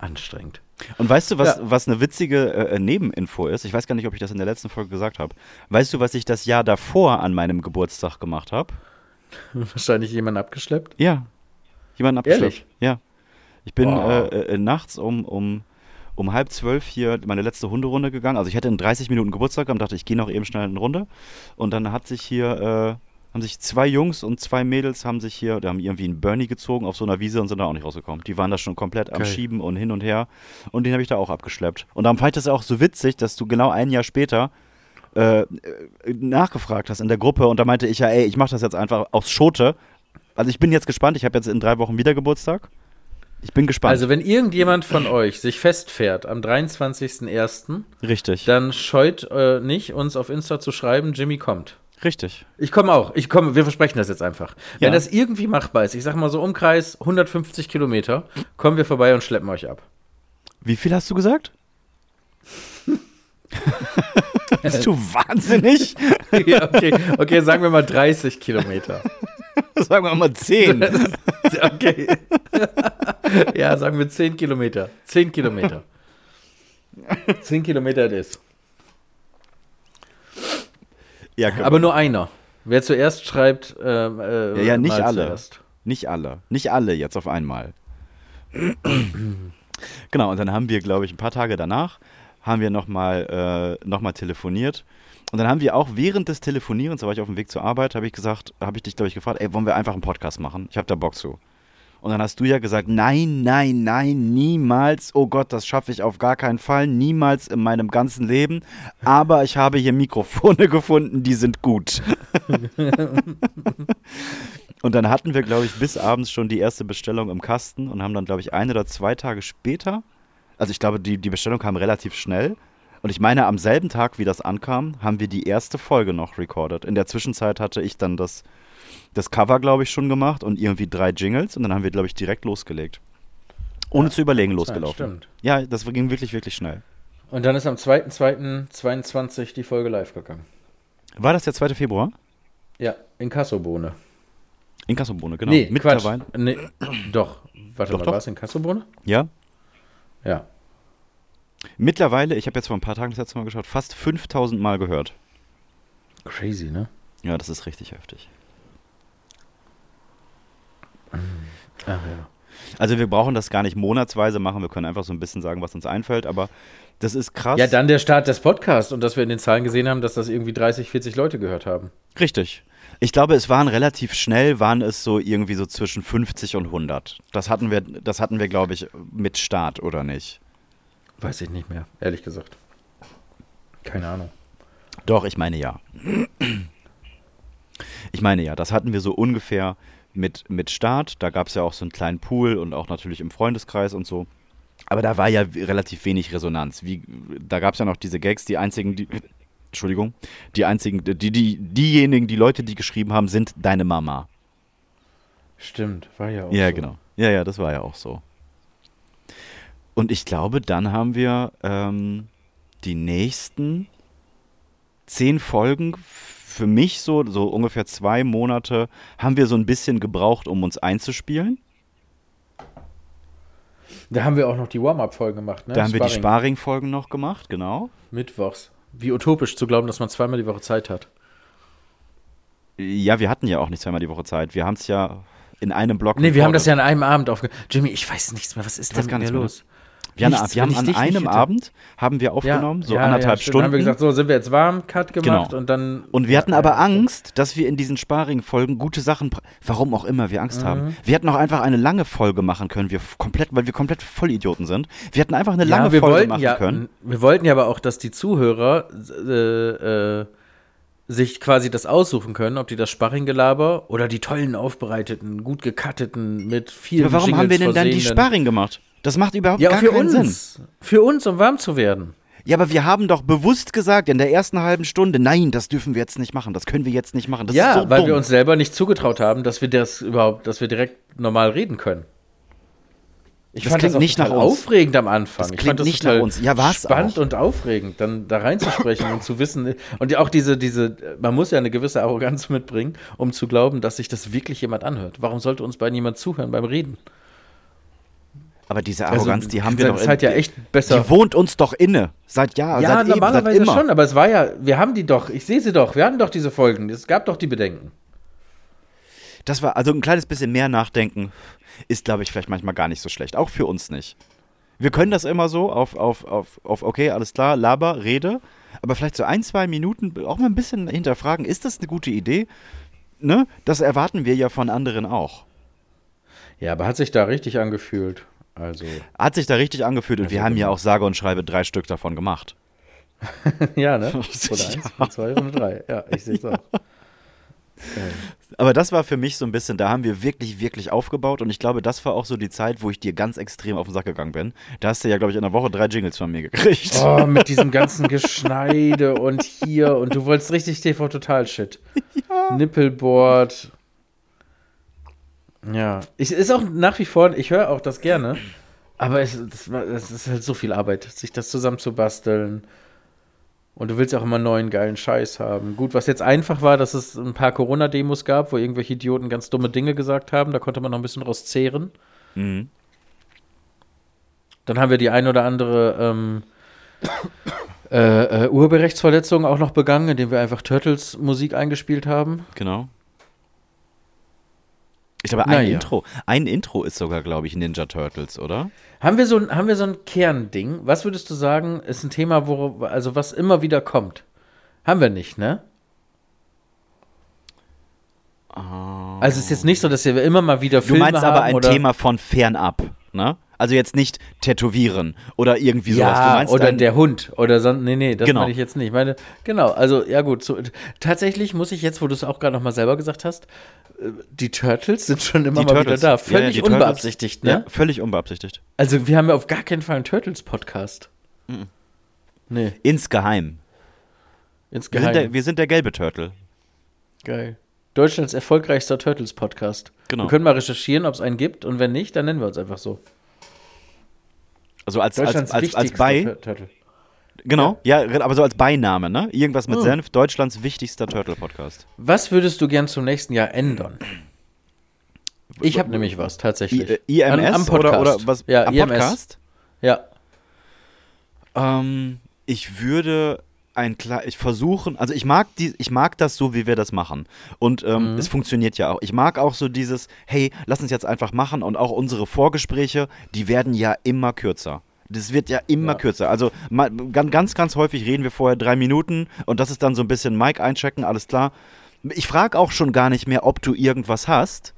Anstrengend. Und weißt du, was, Ja. was eine witzige äh, Nebeninfo ist? Ich weiß gar nicht, ob ich das in der letzten Folge gesagt habe. Weißt du, was ich das Jahr davor an meinem Geburtstag gemacht habe? <laughs> Wahrscheinlich jemand abgeschleppt. Ja. Jemanden abgeschleppt. Ehrlich? Ja. Ich bin Wow. äh, äh, nachts um, um, um halb zwölf hier meine letzte Hunderunde gegangen. Also ich hatte in 30 Minuten Geburtstag und dachte, ich gehe noch eben schnell eine Runde. Und dann hat sich hier, äh, haben sich zwei Jungs und zwei Mädels haben sich hier, da haben irgendwie einen Bernie gezogen auf so einer Wiese und sind da auch nicht rausgekommen. Die waren da schon komplett am. Schieben und hin und her. Und den habe ich da auch abgeschleppt. Und dann fand ich das auch so witzig, dass du genau ein Jahr später äh, äh, nachgefragt hast in der Gruppe und da meinte ich ja, ey, ich mache das jetzt einfach aus Schote. Also ich bin jetzt gespannt, ich habe jetzt in drei Wochen wieder Geburtstag. Ich bin gespannt. Also, wenn irgendjemand von euch sich festfährt am 23.01., richtig. dann scheut äh, nicht, uns auf Insta zu schreiben, Jimmy kommt. Richtig. Ich komme auch. Ich komme, wir versprechen das jetzt einfach. Wenn Ja. das irgendwie machbar ist, ich sag mal so Umkreis 150 Kilometer, kommen wir vorbei und schleppen euch ab. Wie viel hast du gesagt? <laughs> Bist du wahnsinnig? <laughs> ja, okay. okay, sagen wir mal 30 Kilometer. <laughs> Sagen wir mal 10. Okay. ja, sagen wir 10 Kilometer. 10 Kilometer. 10 Kilometer ist. Ja, Aber wir- nur einer. Wer zuerst schreibt, ähm, äh, ja, ja, nicht alle. Zuerst. Nicht alle. Nicht alle jetzt auf einmal. <clears throat> genau, und dann haben wir, glaube ich, ein paar Tage danach, haben wir nochmal äh, noch mal telefoniert. Und dann haben wir auch während des Telefonierens, da war ich auf dem Weg zur Arbeit, habe ich gesagt, habe ich dich, glaube ich, gefragt, ey, wollen wir einfach einen Podcast machen? Ich habe da Bock zu. Und dann hast du ja gesagt, nein, nein, nein, niemals, oh Gott, das schaffe ich auf gar keinen Fall, niemals in meinem ganzen Leben. Aber ich habe hier Mikrofone <laughs> gefunden, die sind gut. <laughs> Und dann hatten wir, glaube ich, bis abends schon die erste Bestellung im Kasten und haben dann, glaube ich, ein oder zwei Tage später, also ich glaube, die, die Bestellung kam relativ schnell. Und ich meine, am selben Tag, wie das ankam, haben wir die erste Folge noch recorded. In der Zwischenzeit hatte ich dann das, das Cover, glaube ich, schon gemacht und irgendwie drei Jingles und dann haben wir, glaube ich, direkt losgelegt. Ohne zu überlegen losgelaufen. stimmt. Ja, das ging wirklich, wirklich schnell. Und dann ist am 2.2.22 die Folge live gegangen. War das der 2. Februar? Ja, in Kassobohne. Inkassobohne, genau. Nee, Quatsch. Mittlerweile. Nee, doch. Warte Doch, mal, doch. war es in Kassobohne? Ja. Ja. Mittlerweile, ich habe jetzt vor ein paar Tagen das letzte Mal geschaut, fast 5000 Mal gehört. Crazy, ne? Ja, das ist richtig heftig. Ach ja. Also wir brauchen das gar nicht monatsweise machen, wir können einfach so ein bisschen sagen, was uns einfällt, aber das ist krass. Ja, dann der Start des Podcasts und dass wir in den Zahlen gesehen haben, dass das irgendwie 30, 40 Leute gehört haben. Richtig. Ich glaube, es waren relativ schnell, waren es so irgendwie so zwischen 50 und 100. Das hatten wir, das hatten wir, glaube ich, mit Start, oder nicht? Weiß ich nicht mehr, ehrlich gesagt. Keine Ahnung. Doch, ich meine ja. Ich meine ja, das hatten wir so ungefähr mit, mit Start. Da gab es ja auch so einen kleinen Pool und auch natürlich im Freundeskreis und so. Aber da war ja relativ wenig Resonanz. Wie, da gab es ja noch diese Gags, die einzigen, die. Entschuldigung, die einzigen, die, die, diejenigen, die Leute, die geschrieben haben, sind deine Mama. Stimmt, war ja auch Ja, so. genau. Ja, ja, das war ja auch so. Und ich glaube, dann haben wir ähm, die nächsten zehn Folgen für mich so, so ungefähr zwei Monate, haben wir so ein bisschen gebraucht, um uns einzuspielen. Da haben wir auch noch die Warm-Up-Folgen gemacht, ne? da haben wir die Sparring. Sparring-Folgen noch gemacht, genau. Mittwochs. Wie utopisch zu glauben, dass man zweimal die Woche Zeit hat. Ja, wir hatten ja auch nicht zweimal die Woche Zeit. Wir haben es ja in einem Block. Nee, wir haben das ja an einem Abend aufge... Jimmy, ich weiß nichts mehr. Was ist denn mit mir los? Wir haben, Nichts, wir haben an einem. Abend haben wir aufgenommen, so ja, anderthalb ja. Stunden. Dann haben wir gesagt, so sind wir jetzt warm, Cut gemacht Genau. und dann... Und wir hatten Ja, aber ja, Angst, dass wir in diesen Sparring-Folgen gute Sachen, warum auch immer wir Mhm. Angst haben. Wir hätten auch einfach eine lange Folge machen können, wir komplett, weil wir komplett Vollidioten sind. Wir hätten einfach eine lange ja, wir Folge wollten machen ja, können. Wir wollten ja aber auch, dass die Zuhörer äh, äh, sich quasi das aussuchen können, ob die das Sparringgelaber oder die tollen aufbereiteten, gut gecutteten, mit vielen Aber warum haben wir denn dann die Sparring gemacht? Das macht überhaupt Ja, gar für keinen uns. Sinn. Für uns, um warm zu werden. Ja, aber wir haben doch bewusst gesagt in der ersten halben Stunde, nein, das dürfen wir jetzt nicht machen, das können wir jetzt nicht machen. Das ja, so weil dumm. wir uns selber nicht zugetraut haben, dass wir das überhaupt, dass wir direkt normal reden können. Ich Das fand klingt das nicht nach uns. aufregend am Anfang. Das ich klingt nicht nach uns. Ja, war's spannend auch. und aufregend, dann da reinzusprechen und zu wissen. Und auch diese, diese, man muss ja eine gewisse Arroganz mitbringen, um zu glauben, dass sich das wirklich jemand anhört. Warum sollte uns bei niemand zuhören beim Reden? Aber diese Arroganz, die haben wir doch. Zeit ja echt besser. Die wohnt uns doch inne. Seit Jahren, ja, seit eben, seit normalerweise immer. schon, aber es war ja, wir haben die doch, ich sehe sie doch, wir hatten doch diese Folgen, es gab doch die Bedenken. Das war also ein kleines bisschen mehr Nachdenken ist, glaube ich, vielleicht manchmal gar nicht so schlecht. Auch für uns nicht. Wir können das immer so auf, auf, auf, auf okay, alles klar, Laber, Rede, aber vielleicht so ein, zwei Minuten auch mal ein bisschen hinterfragen, ist das eine gute Idee? Ne? Das erwarten wir ja von anderen auch. Ja, aber hat sich da richtig angefühlt. Also, Hat sich da richtig angefühlt und wir haben ja auch sage und schreibe drei Stück davon gemacht. <laughs> ja, ne? <laughs> Oder eins, oder zwei oder drei. Ja, ich sehe es auch. <laughs> Aber das war für mich so ein bisschen, da haben wir wirklich, wirklich aufgebaut und ich glaube, das war auch so die Zeit, wo ich dir ganz extrem auf den Sack gegangen bin. Da hast du ja, glaube ich, in der Woche drei Jingles von mir gekriegt. Oh, mit diesem ganzen Geschneide und hier und du wolltest richtig TV Total Shit. Nippelboard. Ja, ich, ist auch nach wie vor, ich höre auch das gerne, aber es, das, es ist halt so viel Arbeit, sich das zusammenzubasteln. Und du willst auch immer neuen geilen Scheiß haben. Gut, was jetzt einfach war, dass es ein paar Corona-Demos gab, wo irgendwelche Idioten ganz dumme Dinge gesagt haben. Da konnte man noch ein bisschen draus zehren. Mhm. Dann haben wir die ein oder andere ähm, äh, äh, Urheberrechtsverletzung auch noch begangen, indem wir einfach Turtles Musik eingespielt haben. Genau. Ich glaube, ein Naja. Intro. Ein Intro ist sogar, glaube ich, Ninja Turtles, oder? Haben wir so ein, haben wir so ein Kernding? Was würdest du sagen, ist ein Thema, wo, also was immer wieder kommt? Haben wir nicht, ne? Also es ist jetzt nicht so, dass wir immer mal wieder Du Filme meinst aber haben ein Thema von fernab, ne? Also jetzt nicht tätowieren oder irgendwie sowas. Du Ja, meinst oder der Hund oder so. Nee, nee, das Genau. meine ich jetzt nicht. Ich meine, genau, also ja gut. So, tatsächlich muss ich jetzt, wo du es auch gerade noch mal selber gesagt hast, äh, die Turtles sind schon immer die mal Turtles. wieder da. Ja, ja, Völlig die Turtles. unbeabsichtigt, ne? Ja, völlig unbeabsichtigt. Also wir haben ja auf gar keinen Fall einen Turtles-Podcast. Mhm. Nee, Insgeheim. Wir sind, insgeheim. der, wir sind der gelbe Turtle. Geil. Deutschlands erfolgreichster Turtles-Podcast. Genau. Wir können mal recherchieren, ob es einen gibt und wenn nicht, dann nennen wir uns einfach so. Also als, als, als, als Bei. Tur- Turtle. Genau, ja, aber so als Beiname, ne? Irgendwas mit Mhm. Senf, Deutschlands wichtigster Turtle-Podcast. Was würdest du gern zum nächsten Jahr ändern? Ich habe nämlich was, tatsächlich. I, äh, IMS Am- am oder, Podcast. oder was? Ja, am IMS. Podcast? Ja. Ähm, ich würde ein klar, ich versuchen, also ich mag die, ich mag das so, wie wir das machen. Und ähm, es funktioniert ja auch. Ich mag auch so dieses, hey, lass uns jetzt einfach machen und auch unsere Vorgespräche, die werden ja immer kürzer. Das wird ja immer Ja. kürzer. Also mal, ganz, ganz, ganz häufig reden wir vorher drei Minuten und das ist dann so ein bisschen Mic einchecken, alles klar. Ich frage auch schon gar nicht mehr, ob du irgendwas hast.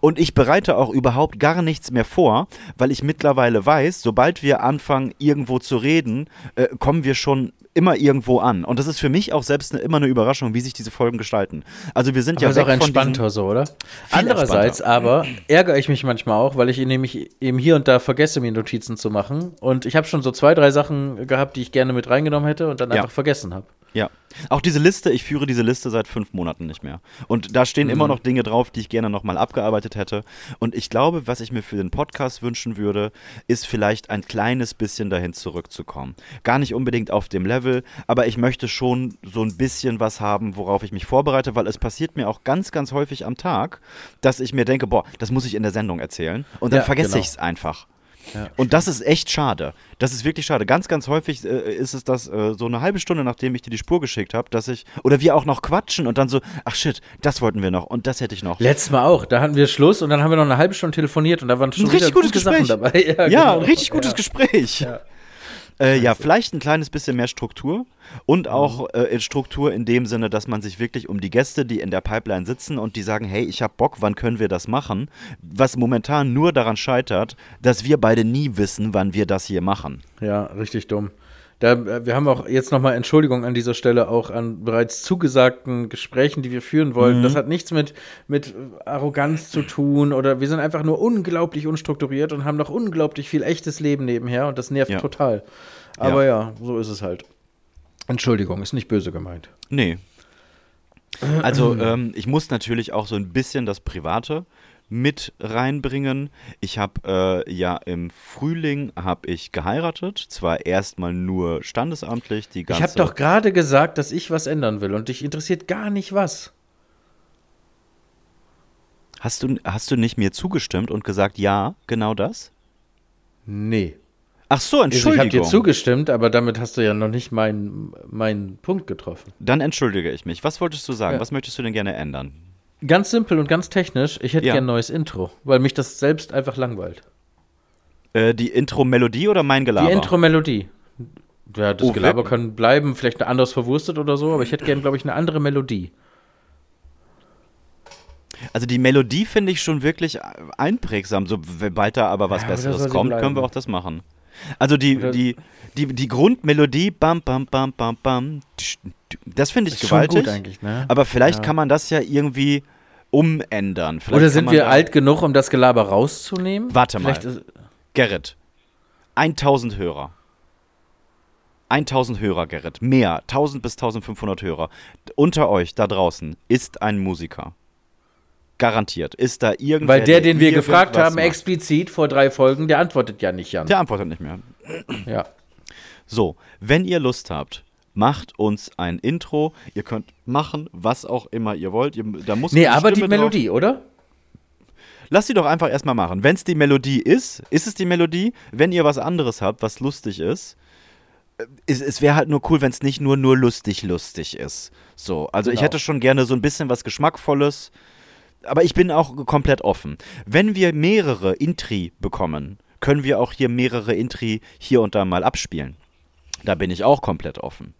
Und ich bereite auch überhaupt gar nichts mehr vor, weil ich mittlerweile weiß, sobald wir anfangen, irgendwo zu reden, äh, kommen wir schon immer irgendwo an. Und das ist für mich auch selbst eine, immer eine Überraschung, wie sich diese Folgen gestalten. Also wir sind Aber ja ist weg auch entspannter so, oder? Viel Andererseits aber ärgere ich mich manchmal auch, weil ich nämlich eben hier und da vergesse, mir Notizen zu machen. Und ich habe schon so zwei, drei Sachen gehabt, die ich gerne mit reingenommen hätte und dann Ja. einfach vergessen habe. Ja. Auch diese Liste, ich führe diese Liste seit fünf Monaten nicht mehr. Und da stehen immer noch Dinge drauf, die ich gerne nochmal abgearbeitet hätte. Und ich glaube, was ich mir für den Podcast wünschen würde, ist vielleicht ein kleines bisschen dahin zurückzukommen. Gar nicht unbedingt auf dem Level, aber ich möchte schon so ein bisschen was haben, worauf ich mich vorbereite, weil es passiert mir auch ganz, ganz häufig am Tag, dass ich mir denke, boah, das muss ich in der Sendung erzählen. Und dann Ja, vergesse genau. ich es einfach. Ja. Und das ist echt schade. Das ist wirklich schade. Ganz, ganz häufig äh, ist es das äh, so eine halbe Stunde, nachdem ich dir die Spur geschickt habe, dass ich, oder wir auch noch quatschen und dann so, ach shit, das wollten wir noch und das hätte ich noch. Letztes Mal auch. Da hatten wir Schluss und dann haben wir noch eine halbe Stunde telefoniert und da waren schon Ein richtig gutes Gespräch. dabei. <laughs> Ja, ja, genau. ein richtig gutes Ja. Gespräch. Ja. Äh, ja, vielleicht ein kleines bisschen mehr Struktur und Mhm. auch äh, in Struktur in dem Sinne, dass man sich wirklich um die Gäste, die in der Pipeline sitzen und die sagen, hey, ich hab Bock, wann können wir das machen? Was momentan nur daran scheitert, dass wir beide nie wissen, wann wir das hier machen. Ja, richtig dumm. Da, äh, wir haben auch jetzt nochmal Entschuldigung an dieser Stelle auch an bereits zugesagten Gesprächen, die wir führen wollten. Das hat nichts mit, mit Arroganz zu tun oder wir sind einfach nur unglaublich unstrukturiert und haben noch unglaublich viel echtes Leben nebenher und das nervt Ja. total. Aber ja. so ist es halt. Entschuldigung, ist nicht böse gemeint. Nee. Also ähm, ich muss natürlich auch so ein bisschen das Private mit reinbringen. Ich habe äh, ja im Frühling habe ich geheiratet, zwar erstmal nur standesamtlich, die Ich ganze. habe doch gerade gesagt, dass ich was ändern will und dich interessiert gar nicht was. Hast du hast du nicht mir zugestimmt und gesagt ja, genau das? Nee. Ach so, Also Ich habe Entschuldigung. dir zugestimmt, aber damit hast du ja noch nicht meinen meinen Punkt getroffen. Dann entschuldige ich mich. Was wolltest du sagen? Ja. Was möchtest du denn gerne ändern? Ganz simpel und ganz technisch, ich hätte Ja. gern ein neues Intro, weil mich das selbst einfach langweilt. Äh, die Intro-Melodie oder mein Gelaber? Die Intro-Melodie. Ja, das Oh, Gelaber kann bleiben, vielleicht eine anders verwurstet oder so, aber ich hätte gern, glaube ich, eine andere Melodie. Also die Melodie finde ich schon wirklich einprägsam. Sobald da aber was Ja, Besseres kommt, können wir auch das machen. Also die, die, die, die Grundmelodie, bam, bam, bam, bam, bam, tsch, das finde ich Ist schon gewaltig. gut eigentlich, ne? Aber vielleicht Ja. kann man das ja irgendwie umändern. Vielleicht Oder sind wir alt genug, um das Gelaber rauszunehmen? Warte mal. Vielleicht ist, Gerrit, 1000 Hörer. 1000 Hörer, Gerrit. Mehr. 1000 bis 1500 Hörer. Unter euch da draußen ist ein Musiker. Garantiert. Ist da irgendwer, weil der, den wir gefragt haben, macht. explizit vor drei Folgen, der antwortet ja nicht, Jan. Der antwortet nicht mehr. Ja. So, wenn ihr Lust habt, macht uns ein Intro. Ihr könnt machen, was auch immer ihr wollt. Ihr, da muss Nee, aber die Stimme drauf. Melodie, oder? Lasst sie doch einfach erstmal machen. Wenn es die Melodie ist, ist es die Melodie. Wenn ihr was anderes habt, was lustig ist, äh, es, es wäre halt nur cool, wenn es nicht nur nur lustig lustig ist. So, also ich Genau. hätte schon gerne so ein bisschen was Geschmackvolles. Aber ich bin auch komplett offen. Wenn wir mehrere Intri bekommen, können wir auch hier mehrere Intri hier und da mal abspielen. Da bin ich auch komplett offen.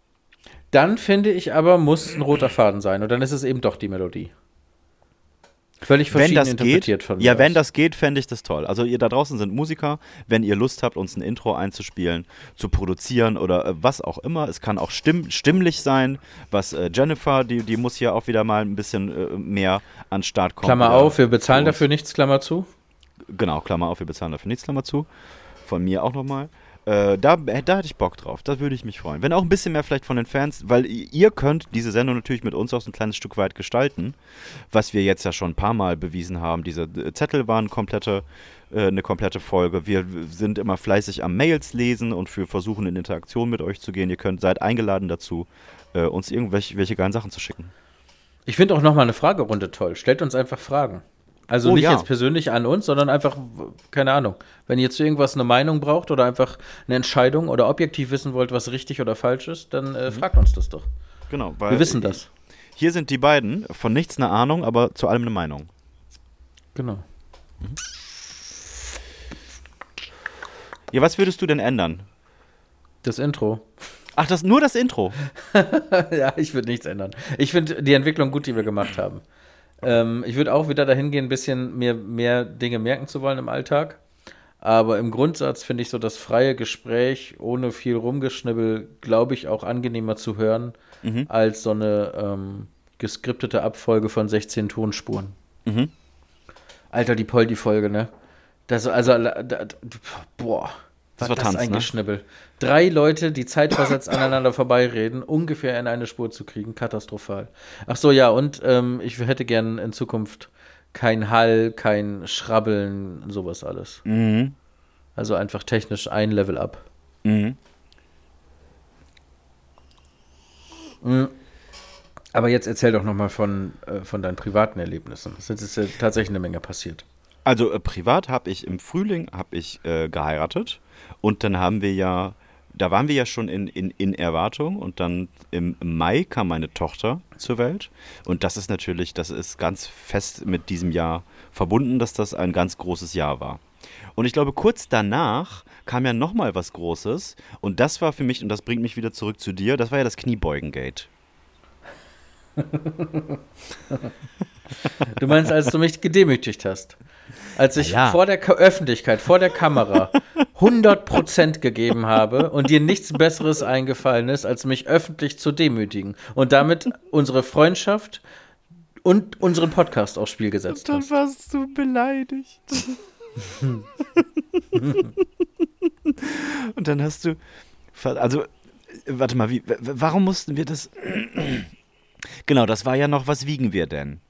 Dann finde ich aber, muss ein roter Faden sein. Und dann ist es eben doch die Melodie. Völlig Wenn verschieden das interpretiert geht, von mir ja, wenn aus. das geht, fände ich das toll. Also ihr da draußen sind Musiker, wenn ihr Lust habt, uns ein Intro einzuspielen, zu produzieren oder äh, was auch immer. Es kann auch stimm stimmlich sein, was äh, Jennifer, die, die muss hier auch wieder mal ein bisschen äh, mehr an den Start kommen. Klammer auf, wir bezahlen dafür nichts, Klammer zu. Genau, Klammer auf, wir bezahlen dafür nichts, Klammer zu. Von mir auch nochmal. Äh, da, da hätte ich Bock drauf. Da würde ich mich freuen. Wenn auch ein bisschen mehr vielleicht von den Fans, weil ihr könnt diese Sendung natürlich mit uns auch so ein kleines Stück weit gestalten, was wir jetzt ja schon ein paar Mal bewiesen haben. Diese äh, Zettel waren komplette, äh, eine komplette Folge. Wir sind immer fleißig am Mails lesen und für versuchen in Interaktion mit euch zu gehen. Ihr könnt seid eingeladen dazu, äh, uns irgendwelche welche geilen Sachen zu schicken. Ich finde auch nochmal eine Fragerunde toll. Stellt uns einfach Fragen. Also Oh, nicht ja. jetzt persönlich an uns, sondern einfach, keine Ahnung, wenn ihr zu irgendwas eine Meinung braucht oder einfach eine Entscheidung oder objektiv wissen wollt, was richtig oder falsch ist, dann Mhm. äh, fragt uns das doch. Genau, weil Wir wissen das. Hier sind die beiden, von nichts eine Ahnung, aber zu allem eine Meinung. Genau. Ja, was würdest du denn ändern? Das Intro. Ach, das nur das Intro. <laughs> ja, ich würde nichts ändern. Ich finde die Entwicklung gut, die wir gemacht haben. Ähm, ich würde auch wieder dahin gehen, ein bisschen mir mehr Dinge merken zu wollen im Alltag. Aber im Grundsatz finde ich so das freie Gespräch ohne viel Rumgeschnibbel, glaube ich, auch angenehmer zu hören Mhm. als so eine ähm, geskriptete Abfolge von 16 Tonspuren. Mhm. Alter, die Poldi-Folge, ne? Das, also, da, da, boah. Das war war Tanz, ein ne? Geschnibbel. Drei Leute, die zeitversetzt <coughs> aneinander vorbeireden, ungefähr in eine Spur zu kriegen, katastrophal. Ach so, ja, und ähm, ich hätte gern in Zukunft kein Hall, kein Schrabbeln, sowas alles. Mhm. Also einfach technisch ein Level up. Mhm. Aber jetzt erzähl doch noch mal von, äh, von deinen privaten Erlebnissen. Es ist ja tatsächlich eine Menge passiert. Also äh, privat habe ich im Frühling habe ich äh, geheiratet und dann haben wir ja, da waren wir ja schon in, in, in Erwartung und dann im Mai kam meine Tochter zur Welt und das ist natürlich, das ist ganz fest mit diesem Jahr verbunden, dass das ein ganz großes Jahr war. Und ich glaube, kurz danach kam ja nochmal was Großes und das war für mich, und das bringt mich wieder zurück zu dir, das war ja das Kniebeugengate. <laughs> Du meinst, als du mich gedemütigt hast? Als ich Ja. vor der Ka Öffentlichkeit, vor der Kamera 100% gegeben habe und dir nichts Besseres eingefallen ist, als mich öffentlich zu demütigen und damit unsere Freundschaft und unseren Podcast aufs Spiel gesetzt hast. warst du beleidigt. <laughs> Und dann hast du. Also, warte mal, wie, w- warum mussten wir das. Genau, das war ja noch, was wiegen wir denn?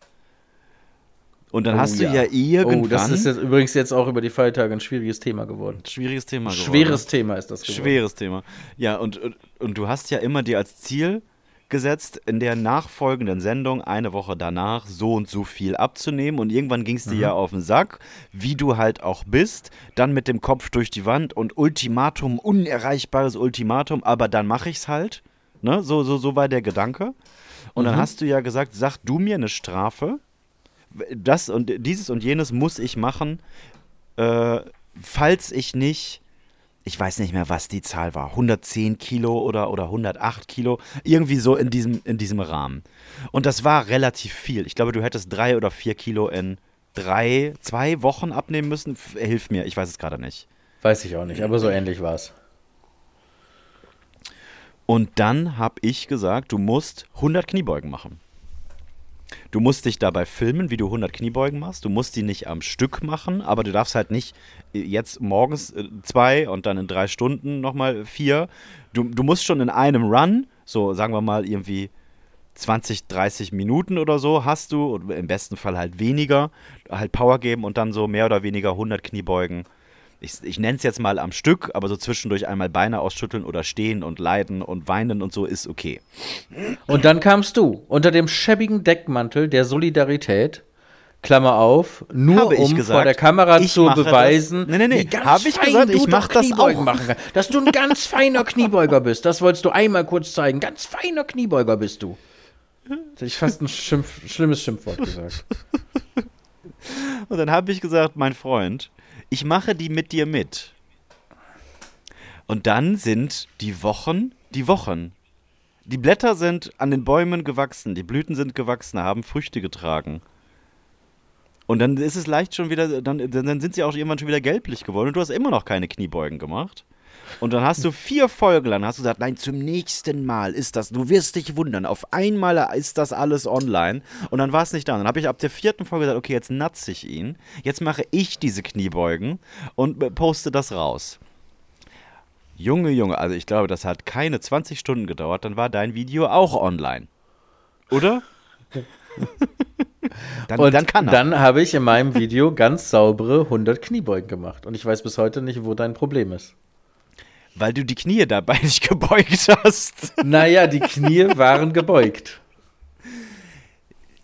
Und dann Oh hast du ja. ja irgendwann. Oh, das ist jetzt übrigens jetzt auch über die Feiertage ein schwieriges Thema geworden. schwieriges Thema geworden. Schweres Thema ist das geworden. Schweres Thema. Ja, und, und, und du hast ja immer dir als Ziel gesetzt, in der nachfolgenden Sendung eine Woche danach so und so viel abzunehmen. Und irgendwann ging es dir ja auf den Sack, wie du halt auch bist. Dann mit dem Kopf durch die Wand und Ultimatum, unerreichbares Ultimatum, aber dann mache ich's halt. Ne? So, so, so war der Gedanke. Und dann hast du ja gesagt, sag du mir eine Strafe. Das und dieses und jenes muss ich machen, äh, falls ich nicht ich weiß nicht mehr, was die Zahl war, 110 Kilo oder, oder 108 Kilo, irgendwie so in diesem, in diesem Rahmen. Und das war relativ viel. Ich glaube, du hättest drei oder vier Kilo in drei, zwei Wochen abnehmen müssen. Hilf mir, ich weiß es gerade nicht. Weiß ich auch nicht, aber so ähnlich war es. Und dann habe ich gesagt, du musst 100 Kniebeugen machen. Du musst dich dabei filmen, wie du 100 Kniebeugen machst. Du musst die nicht am Stück machen, aber du darfst halt nicht äh, jetzt morgens äh, zwei und dann in drei Stunden nochmal vier. Du, du musst schon in einem Run, so sagen wir mal irgendwie 20, 30 Minuten oder so hast du, im besten Fall halt weniger, halt Power geben und dann so mehr oder weniger 100 Kniebeugen. Ich, ich nenne es jetzt mal am Stück, aber so zwischendurch einmal Beine ausschütteln oder stehen und leiden und weinen und so ist okay. Und dann kamst du unter dem schäbigen Deckmantel der Solidarität, Klammer auf, nur um vor gesagt, der Kamera zu mache das. beweisen, Nee, nee, nee, wie ganz habe ich gesagt, ich doch mach das Kniebeugen auch. machen kannst. Dass du ein ganz feiner Kniebeuger bist, das wolltest du einmal kurz zeigen. Ganz feiner Kniebeuger bist du. Hätte ich fast ein Schimpf, schlimmes Schimpfwort gesagt. Und dann habe ich gesagt, mein Freund, ich mache die mit dir mit. Und dann sind die Wochen die Wochen. Die Blätter sind an den Bäumen gewachsen, die Blüten sind gewachsen, haben Früchte getragen. Und dann ist es leicht schon wieder, dann, dann sind sie auch irgendwann schon wieder gelblich geworden und du hast immer noch keine Kniebeugen gemacht. Und dann hast du vier Folgen lang, hast du gesagt, nein, zum nächsten Mal ist das, du wirst dich wundern, auf einmal ist das alles online. Und dann war es nicht da. Und dann habe ich ab der vierten Folge gesagt, okay, jetzt natze ich ihn, jetzt mache ich diese Kniebeugen und poste das raus. Junge, Junge, also ich glaube, das hat keine 20 Stunden gedauert, dann war dein Video auch online. Oder? <laughs> dann, Und dann kann er. dann habe ich in meinem Video ganz saubere 100 Kniebeugen gemacht. Und ich weiß bis heute nicht, wo dein Problem ist. Weil du die Knie dabei <laughs> nicht gebeugt hast. Naja, die Knie waren gebeugt.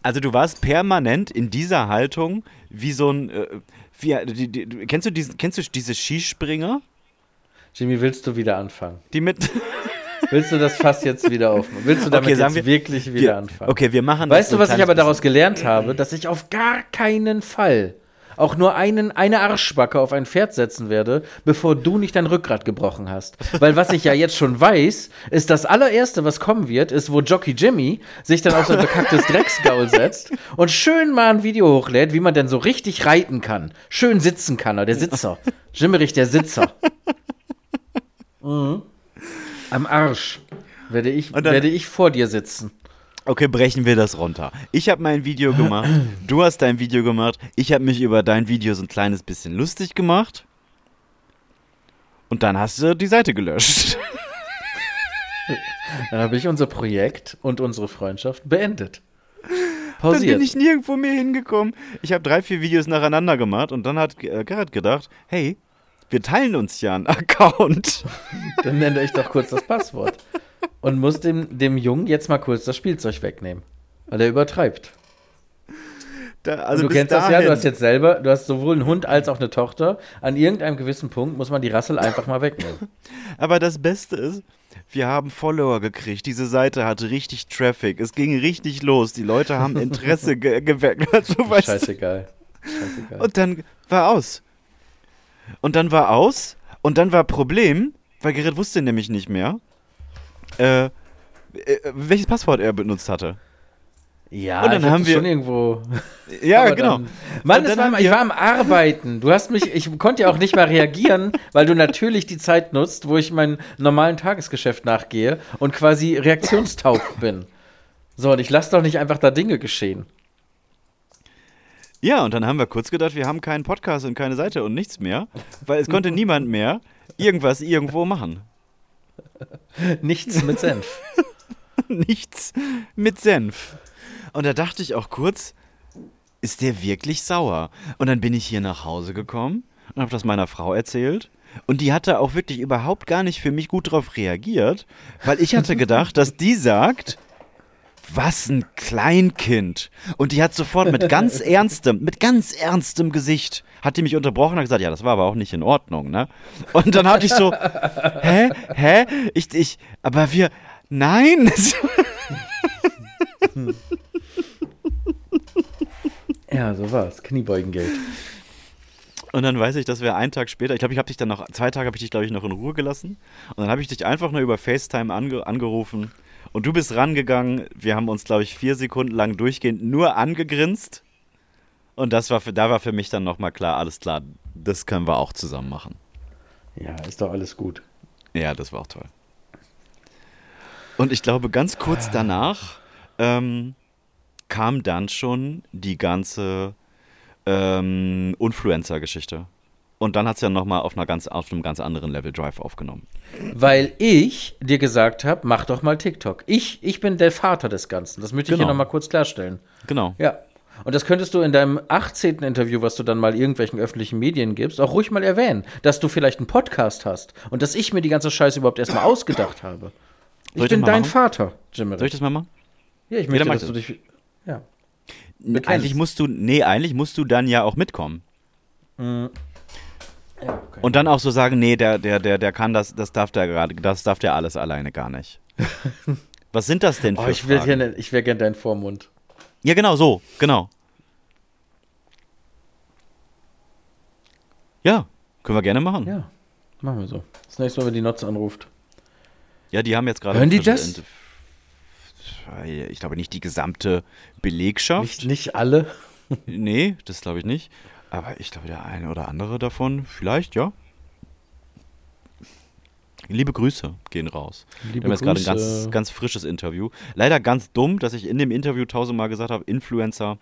Also du warst permanent in dieser Haltung wie so ein, äh, wie, die, die, kennst du diesen, kennst du diese Skispringer, Jimmy, willst du wieder anfangen? die mit, <laughs> Willst du das Fass jetzt wieder aufmachen? Willst du damit Okay, jetzt wir- wirklich wieder wir, anfangen? okay, wir machen Weißt du, was ich aber daraus gelernt habe? Dass ich auf gar keinen Fall auch nur einen, eine Arschbacke auf ein Pferd setzen werde, bevor du nicht dein Rückgrat gebrochen hast. Weil was ich ja jetzt schon weiß, ist das allererste, was kommen wird, ist, wo Jockey Jimmy sich dann auf sein bekacktes <laughs> Drecksgaul setzt und schön mal ein Video hochlädt, wie man denn so richtig reiten kann. Schön sitzen kann, er, der Sitzer. Jimmerich, der Sitzer. <laughs> Mhm. Am Arsch werde ich, dann- werde ich vor dir sitzen. Okay, brechen wir das runter. Ich habe mein Video gemacht, <clears throat> du hast dein Video gemacht, ich habe mich über dein Video so ein kleines bisschen lustig gemacht. Und dann hast du die Seite gelöscht. <laughs> Dann habe ich unser Projekt und unsere Freundschaft beendet. Dann Pausiert. bin ich nirgendwo mehr hingekommen. Ich habe drei, vier Videos nacheinander gemacht und dann hat äh, Gerrit gedacht, hey, wir teilen uns ja einen <laughs> Account. Dann nenne ich doch kurz das Passwort. <laughs> Und muss dem, dem Jungen jetzt mal kurz das Spielzeug wegnehmen. Weil er übertreibt. Da, Also du kennst das ja, dahin- du hast jetzt selber, du hast sowohl einen Hund als auch eine Tochter. An irgendeinem gewissen Punkt muss man die Rassel einfach mal wegnehmen. <laughs> Aber das Beste ist, wir haben Follower gekriegt. Diese Seite hatte richtig Traffic. Es ging richtig los. Die Leute haben <laughs> Interesse ge geweckt. <laughs> Also, Scheißegal. Scheißegal. Und dann war aus. Und dann war aus. Und dann war Problem, weil Gerrit wusste nämlich nicht mehr, äh, äh, welches Passwort er benutzt hatte. ja, und dann haben wir- schon irgendwo. <laughs> Ja, genau. Dann, Mann, dann war, ich war am Arbeiten. Du hast mich, ich konnte ja auch nicht mal reagieren, <laughs> weil du natürlich die Zeit nutzt, wo ich meinem normalen Tagesgeschäft nachgehe und quasi reaktionstaub <laughs> bin. So, und ich lasse doch nicht einfach da Dinge geschehen. Ja, und dann haben wir kurz gedacht, wir haben keinen Podcast und keine Seite und nichts mehr, weil es konnte niemand mehr irgendwas irgendwo machen. <laughs> Nichts mit Senf. <laughs> nichts mit Senf. Und da dachte ich auch kurz, ist der wirklich sauer? Und dann bin ich hier nach Hause gekommen und habe das meiner Frau erzählt. Und die hatte auch wirklich überhaupt gar nicht für mich gut darauf reagiert, weil ich hatte <laughs> gedacht, dass die sagt, was ein Kleinkind. Und die hat sofort mit ganz <laughs> ernstem, mit ganz ernstem Gesicht, hat die mich unterbrochen und hat gesagt, ja, das war aber auch nicht in Ordnung, ne? Und dann hatte ich so, <laughs> hä, hä? Ich, ich, aber wir, nein. <laughs> Ja, so war's. Kniebeugengeld. Und dann weiß ich, dass wir einen Tag später, ich glaube, ich habe dich dann noch, zwei Tage habe ich dich, glaube ich, noch in Ruhe gelassen. Und dann habe ich dich einfach nur über FaceTime ange, angerufen. Und du bist rangegangen. Wir haben uns, glaube ich, vier Sekunden lang durchgehend nur angegrinst. Und das war für, da war für mich dann nochmal klar, alles klar, das können wir auch zusammen machen. Ja, ist doch alles gut. Ja, das war auch toll. Und ich glaube, ganz kurz danach ähm, kam dann schon die ganze ähm, Influencer-Geschichte. Und dann hat es ja nochmal auf, einer ganz, auf einem ganz anderen Level Drive aufgenommen. Weil ich dir gesagt habe, mach doch mal TikTok. Ich, ich bin der Vater des Ganzen. Das möchte ich Genau. hier nochmal kurz klarstellen. Genau. Ja. Und das könntest du in deinem 18. Interview, was du dann mal irgendwelchen öffentlichen Medien gibst, auch ruhig mal erwähnen, dass du vielleicht einen Podcast hast und dass ich mir die ganze Scheiße überhaupt erstmal ausgedacht habe. Ich ich bin dein machen? Vater, Jimmy. Soll ich das mal machen? Ja, ich möchte, dass das. du dich. Ja. Eigentlich musst du, nee, eigentlich musst du dann ja auch mitkommen. Ja okay. Und dann auch so sagen, nee, der, der, der, der kann das, das darf der gerade, das darf der alles alleine gar nicht. <laughs> Was sind das denn für oh, ich will Fragen? gerne, ich wäre gern dein Vormund. Ja, genau, so, genau. Ja, können wir gerne machen. Ja, machen wir so. Das nächste Mal, wenn die Notze anruft. Ja, die haben jetzt gerade. Hören die das? Ich glaube nicht die gesamte Belegschaft. Nicht, nicht alle. Nee, das glaube ich nicht. Aber ich glaube, der eine oder andere davon, vielleicht, ja. Liebe Grüße gehen raus. Liebe Wir haben jetzt gerade ein ganz, ganz frisches Interview. Leider ganz dumm, dass ich in dem Interview tausendmal gesagt habe, Influencer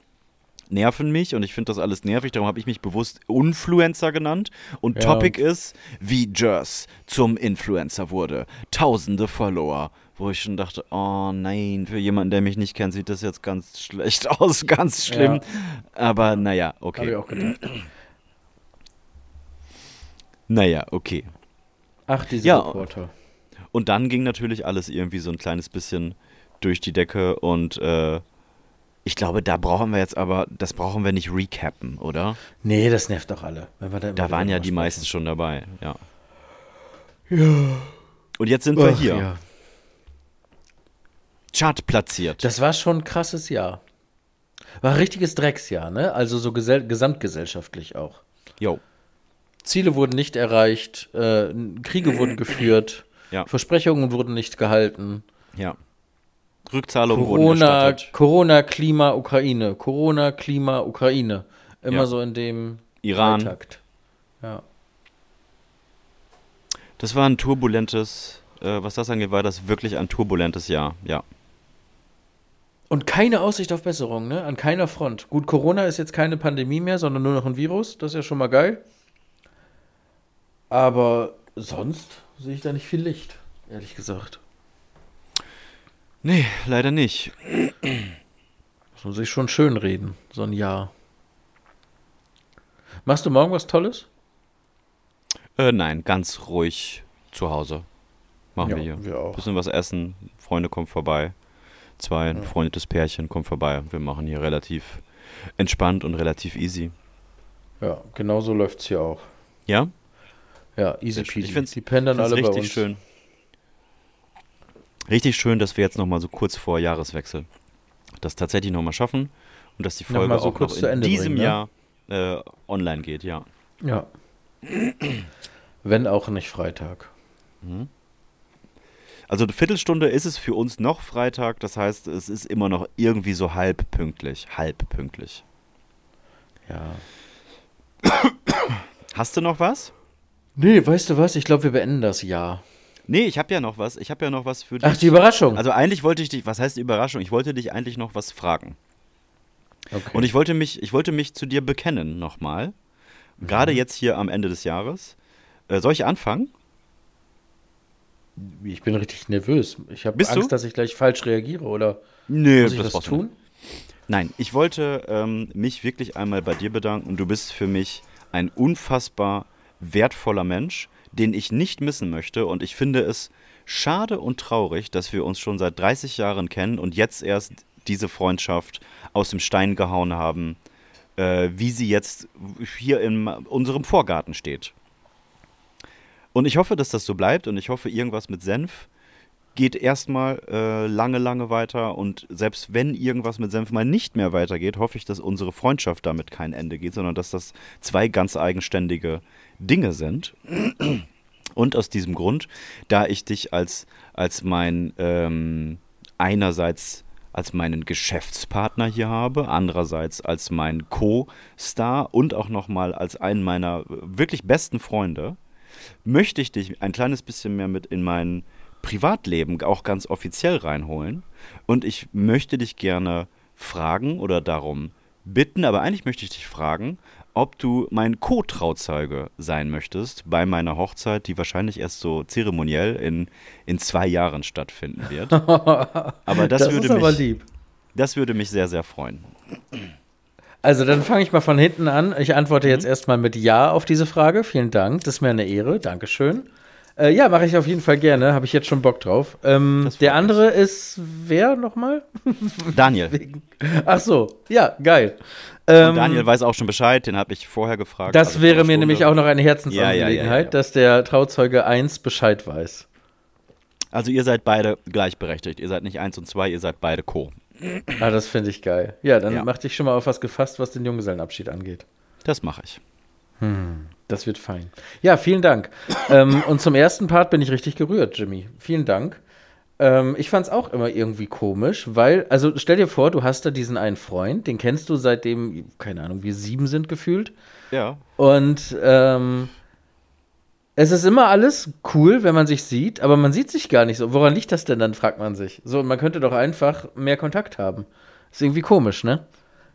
nerven mich und ich finde das alles nervig. Darum habe ich mich bewusst Influencer genannt. Und Ja. Topic ist, wie Jers zum Influencer wurde. Tausende Follower. Wo ich schon dachte, oh nein, für jemanden, der mich nicht kennt, sieht das jetzt ganz schlecht <laughs> aus, ganz schlimm. Aber naja, Habe ich okay. auch gedacht. Naja, okay. Ach, diese Ja. Reporter. Und dann ging natürlich alles irgendwie so ein kleines bisschen durch die Decke und äh, ich glaube, da brauchen wir jetzt aber, das brauchen wir nicht recappen, oder? Nee, das nervt doch alle. wir immer Da waren ja die meisten schon dabei, ja. Ja. Und jetzt sind wir Ach, hier. ja. Chart platziert. Das war schon ein krasses Jahr. War ein richtiges Drecksjahr, ne? Also so gesell gesamtgesellschaftlich auch. Jo. Ziele wurden nicht erreicht, äh, Kriege wurden geführt, <clears throat> Ja. Versprechungen wurden nicht gehalten. Ja. Rückzahlungen wurden Corona, gestattet. Corona, Klima, Ukraine. Corona, Klima, Ukraine. Immer Ja. so in dem Iran. Takt. Ja. Das war ein turbulentes, äh, was das angeht, war das wirklich ein turbulentes Jahr. Ja. Und keine Aussicht auf Besserung, ne? An keiner Front. Gut, Corona ist jetzt keine Pandemie mehr, sondern nur noch ein Virus. Das ist ja schon mal geil. Aber sonst sehe ich da nicht viel Licht, ehrlich gesagt. Nee, leider nicht. Muss man sich schon schön reden, so ein Jahr. Machst du morgen was Tolles? Äh, nein, ganz ruhig zu Hause. Machen Ja, wir hier. wir auch. Bisschen was essen, Freunde kommen vorbei. Zwei ein befreundetes Pärchen kommt vorbei. Wir machen hier relativ entspannt und relativ easy. Ja, genau so läuft es hier auch. Ja? Ja, easy peasy. Ich find's- Die pendern alle bei richtig uns. schön. Richtig schön, dass wir jetzt nochmal so kurz vor Jahreswechsel das tatsächlich nochmal schaffen und dass die Folge so auch noch in diesem bringen, ne? Jahr äh, online geht, ja. Ja. <clears throat> Wenn auch nicht Freitag. Also eine Viertelstunde ist es für uns noch Freitag, das heißt, es ist immer noch irgendwie so halb pünktlich. Halb pünktlich. Ja. <coughs> Hast du noch was? Nee, weißt du was? Ich glaube, wir beenden das Jahr. Nee, ich habe ja noch was. Ich habe ja noch was für dich. Ach, die Überraschung. Also eigentlich wollte ich dich, was heißt die Überraschung? Ich wollte dich eigentlich noch was fragen. okay. Und ich wollte mich, ich wollte mich zu dir bekennen nochmal. Gerade Mhm. jetzt hier am Ende des Jahres. Äh, soll ich anfangen? Ich bin richtig nervös. Ich habe Angst, du? dass ich gleich falsch reagiere oder Nee, muss ich das nicht. tun? Nein, ich wollte ähm, mich wirklich einmal bei dir bedanken. Du bist für mich ein unfassbar wertvoller Mensch, den ich nicht missen möchte. Und ich finde es schade und traurig, dass wir uns schon seit 30 Jahren kennen und jetzt erst diese Freundschaft aus dem Stein gehauen haben, äh, wie sie jetzt hier in unserem Vorgarten steht. Und ich hoffe, dass das so bleibt und ich hoffe, irgendwas mit Senf geht erstmal äh, lange, lange weiter und selbst wenn irgendwas mit Senf mal nicht mehr weitergeht, hoffe ich, dass unsere Freundschaft damit kein Ende geht, sondern dass das zwei ganz eigenständige Dinge sind. Und aus diesem Grund, da ich dich als, als mein ähm, einerseits als meinen Geschäftspartner hier habe, andererseits als mein Co-Star und auch nochmal als einen meiner wirklich besten Freunde, möchte ich dich ein kleines bisschen mehr mit in mein Privatleben auch ganz offiziell reinholen. Und ich möchte dich gerne fragen oder darum bitten, aber eigentlich möchte ich dich fragen, ob du mein Co-Trauzeuge sein möchtest bei meiner Hochzeit, die wahrscheinlich erst so zeremoniell in, in zwei Jahren stattfinden wird. <laughs> Aber das, würde ist aber mich, lieb. das würde mich sehr, sehr freuen. Also dann fange ich mal von hinten an. Ich antworte Mhm. jetzt erstmal mit Ja auf diese Frage. Vielen Dank. Das ist mir eine Ehre. Dankeschön. Äh, ja, mache ich auf jeden Fall gerne. Habe ich jetzt schon Bock drauf. Ähm, der mich. andere ist wer nochmal? <laughs> Daniel. Ach so, ja, geil. Ähm, Daniel weiß auch schon Bescheid, den habe ich vorher gefragt. das also wäre mir Stunde. nämlich auch noch eine Herzensangelegenheit, Ja, ja, ja, dass der Trauzeuge 1 Bescheid weiß. Also ihr seid beide gleichberechtigt. Ihr seid nicht eins und zwei, ihr seid beide Co. Ah, das finde ich geil. Ja, dann Ja. mach dich schon mal auf was gefasst, was den Junggesellenabschied angeht. Das mache ich. Das wird fein. Ja, vielen Dank. ähm, und zum ersten Part bin ich richtig gerührt, Jimmy. Vielen Dank. Ähm, ich fand es auch immer irgendwie komisch, weil, also stell dir vor, du hast da diesen einen Freund, den kennst du seitdem, keine Ahnung, wir sieben sind gefühlt. Ja. Und ähm, es ist immer alles cool, wenn man sich sieht, aber man sieht sich gar nicht so. Woran liegt das denn dann, fragt man sich. So, man könnte doch einfach mehr Kontakt haben. Ist irgendwie komisch, ne?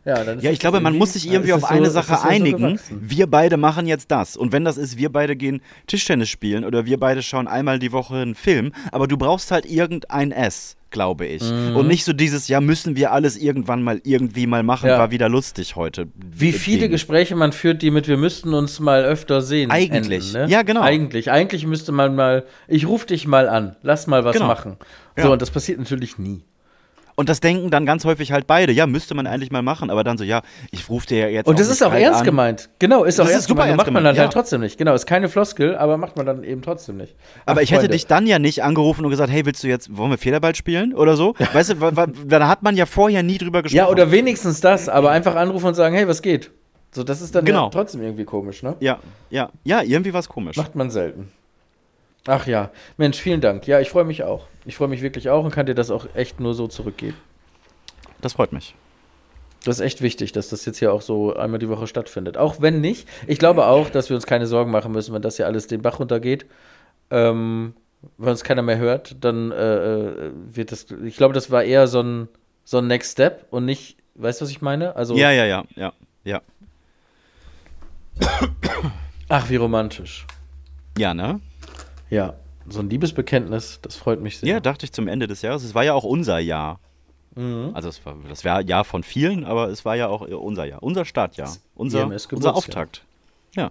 Ja, Ja, ich glaube, man muss sich irgendwie auf das eine so- Sache so einigen. gewachsen. wir beide machen jetzt das. Und wenn das ist, wir beide gehen Tischtennis spielen oder wir beide schauen einmal die Woche einen Film, aber du brauchst halt irgendein S, glaube ich. Mhm. Und nicht so dieses, ja, müssen wir alles irgendwann mal irgendwie mal machen, Ja. war wieder lustig heute. Wie viele Ding. Gespräche man führt, die mit wir müssten uns mal öfter sehen. Eigentlich. enden, ne? Ja, genau. Eigentlich. Eigentlich müsste man mal, ich rufe dich mal an, lass mal was Genau. machen. So, und das passiert natürlich nie. Und das denken dann ganz häufig halt beide. Ja, müsste man eigentlich mal machen. Aber dann so, ja, ich rufe dir ja jetzt. Und das ist auch ernst an. gemeint. Genau, ist auch Das ist ernst super gemeint. ernst Macht man gemeint, dann halt ja. trotzdem nicht. Genau, ist keine Floskel, aber macht man dann eben trotzdem nicht. Aber Ach, ich hätte Freunde. dich dann ja nicht angerufen und gesagt, hey, willst du jetzt, wollen wir Federball spielen oder so? Weißt du, da hat man ja vorher nie drüber gesprochen. Ja, oder wenigstens das, aber einfach anrufen und sagen, hey, was geht? So, das ist dann Genau. ja trotzdem irgendwie komisch, ne? Ja, ja, ja, irgendwie war es komisch. Macht man selten. Ach ja, Mensch, vielen Dank. Ja, ich freue mich auch. Ich freue mich wirklich auch und kann dir das auch echt nur so zurückgeben. Das freut mich. Das ist echt wichtig, dass das jetzt hier auch so einmal die Woche stattfindet. Auch wenn nicht. Ich glaube auch, dass wir uns keine Sorgen machen müssen, wenn das hier alles den Bach runtergeht. Ähm, wenn uns keiner mehr hört, dann äh, äh, wird das. Ich glaube, das war eher so ein, so ein Next Step und nicht. Weißt du, was ich meine? Also, Ja, ja, ja, ja, ja. ach, wie romantisch. Ja, ne? Ja, so ein Liebesbekenntnis, das freut mich sehr. Ja, dachte ich zum Ende des Jahres. Es war ja auch unser Jahr. Mhm. Also es war, das war Jahr von vielen, aber es war ja auch unser Jahr. Unser Startjahr. Unser, IMS unser. Auftakt. Ja.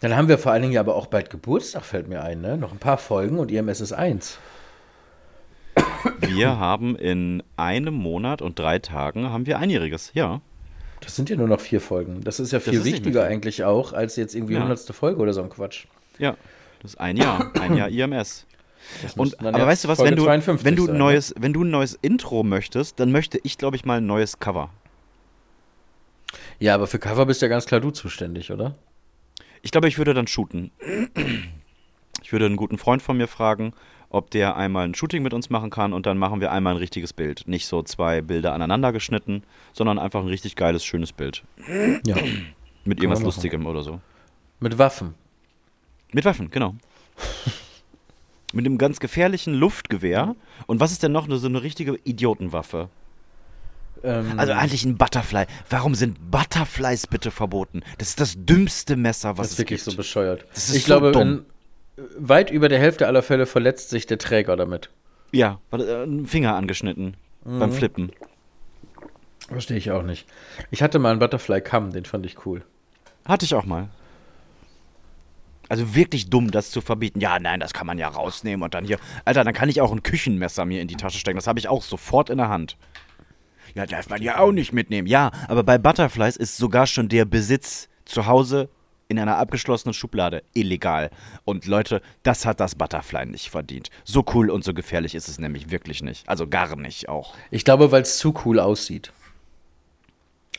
Dann haben wir vor allen Dingen ja aber auch bald Geburtstag, fällt mir ein, ne? Noch ein paar Folgen und IMS ist eins. Wir haben in einem Monat und drei Tagen haben wir einjähriges. Ja. Das sind ja nur noch vier Folgen. Das ist ja viel wichtiger eigentlich auch, als jetzt irgendwie Ja. hundertste Folge oder so ein Quatsch. Ja. Das ist ein Jahr. Ein Jahr IMS. Und, aber weißt du was, Folge wenn du, 52 wenn, du ein sein, ne? neues, wenn du ein neues Intro möchtest, dann möchte ich, glaube ich, mal ein neues Cover. Ne? Ja, aber für Cover bist ja ganz klar du zuständig, oder? Ich glaube, ich würde dann shooten. Ich würde einen guten Freund von mir fragen, ob der einmal ein Shooting mit uns machen kann und dann machen wir einmal ein richtiges Bild. Nicht so zwei Bilder aneinander geschnitten, sondern einfach ein richtig geiles, schönes Bild. Ja. Mit irgendwas. Lustigem oder so. Mit Waffen. Mit Waffen, genau. <laughs> Mit einem ganz gefährlichen Luftgewehr. Und was ist denn noch so eine richtige Idiotenwaffe? Ähm, Also eigentlich ein Butterfly. Warum sind Butterflies bitte verboten? Das ist das dümmste Messer, was das es ist wirklich gibt. so bescheuert. Das ist ich so glaube, dumm. in weit über der Hälfte aller Fälle verletzt sich der Träger damit. ja, äh, ein Finger angeschnitten beim Flippen. Verstehe ich auch nicht. Ich hatte mal einen Butterfly Kamm, den fand ich cool. Hatte ich auch mal. Also wirklich dumm, das zu verbieten. Ja, nein, das kann man ja rausnehmen und dann hier. Alter, dann kann ich auch ein Küchenmesser mir in die Tasche stecken. Das habe ich auch sofort in der Hand. Ja, darf man ja auch nicht mitnehmen. Ja, aber bei Butterflies ist sogar schon der Besitz zu Hause in einer abgeschlossenen Schublade illegal. Und Leute, das hat das Butterfly nicht verdient. So cool und so gefährlich ist es nämlich wirklich nicht. Also gar nicht auch. Ich glaube, weil es zu cool aussieht.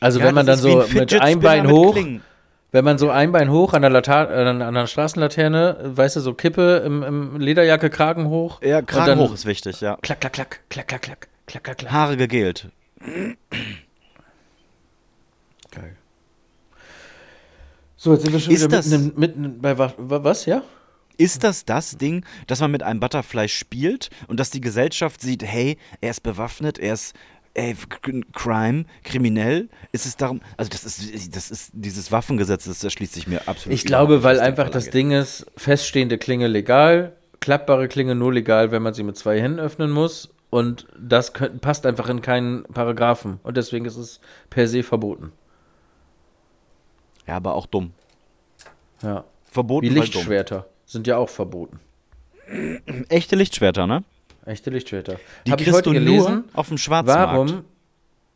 Also Ja, wenn man dann so ein mit einem Bein mit hoch, Klingen. Wenn man so ein Bein hoch an der, Lata an der Straßenlaterne, weißt du, so Kippe im, im Lederjacke, Kragen hoch. Ja, Kragen dann hoch ist wichtig, ja. Klack, klack, klack, klack, klack, klack, klack, klack, klack. Haare gegelt. Geil. So, jetzt sind wir schon Ist wieder das- mitten, mitten bei wa- wa- was, ja? Ist das das Ding, dass man mit einem Butterfly spielt und dass die Gesellschaft sieht, hey, er ist bewaffnet, er ist ey, Crime, kriminell? Ist es darum, also das ist, das ist dieses Waffengesetz, das erschließt sich mir absolut. Ich glaube, weil einfach das. Ding ist, feststehende Klinge legal, klappbare Klinge nur legal, wenn man sie mit zwei Händen öffnen muss. Und das könnt, passt einfach in keinen Paragraphen. Und deswegen ist es per se verboten. Ja, aber auch dumm. Ja. Verboten, Wie. Lichtschwerter sind ja auch verboten. Echte Lichtschwerter, ne? Echte Lichtschwerter. Die Hab ich kriegst heute du gelesen, auf dem Schwarzmarkt. warum,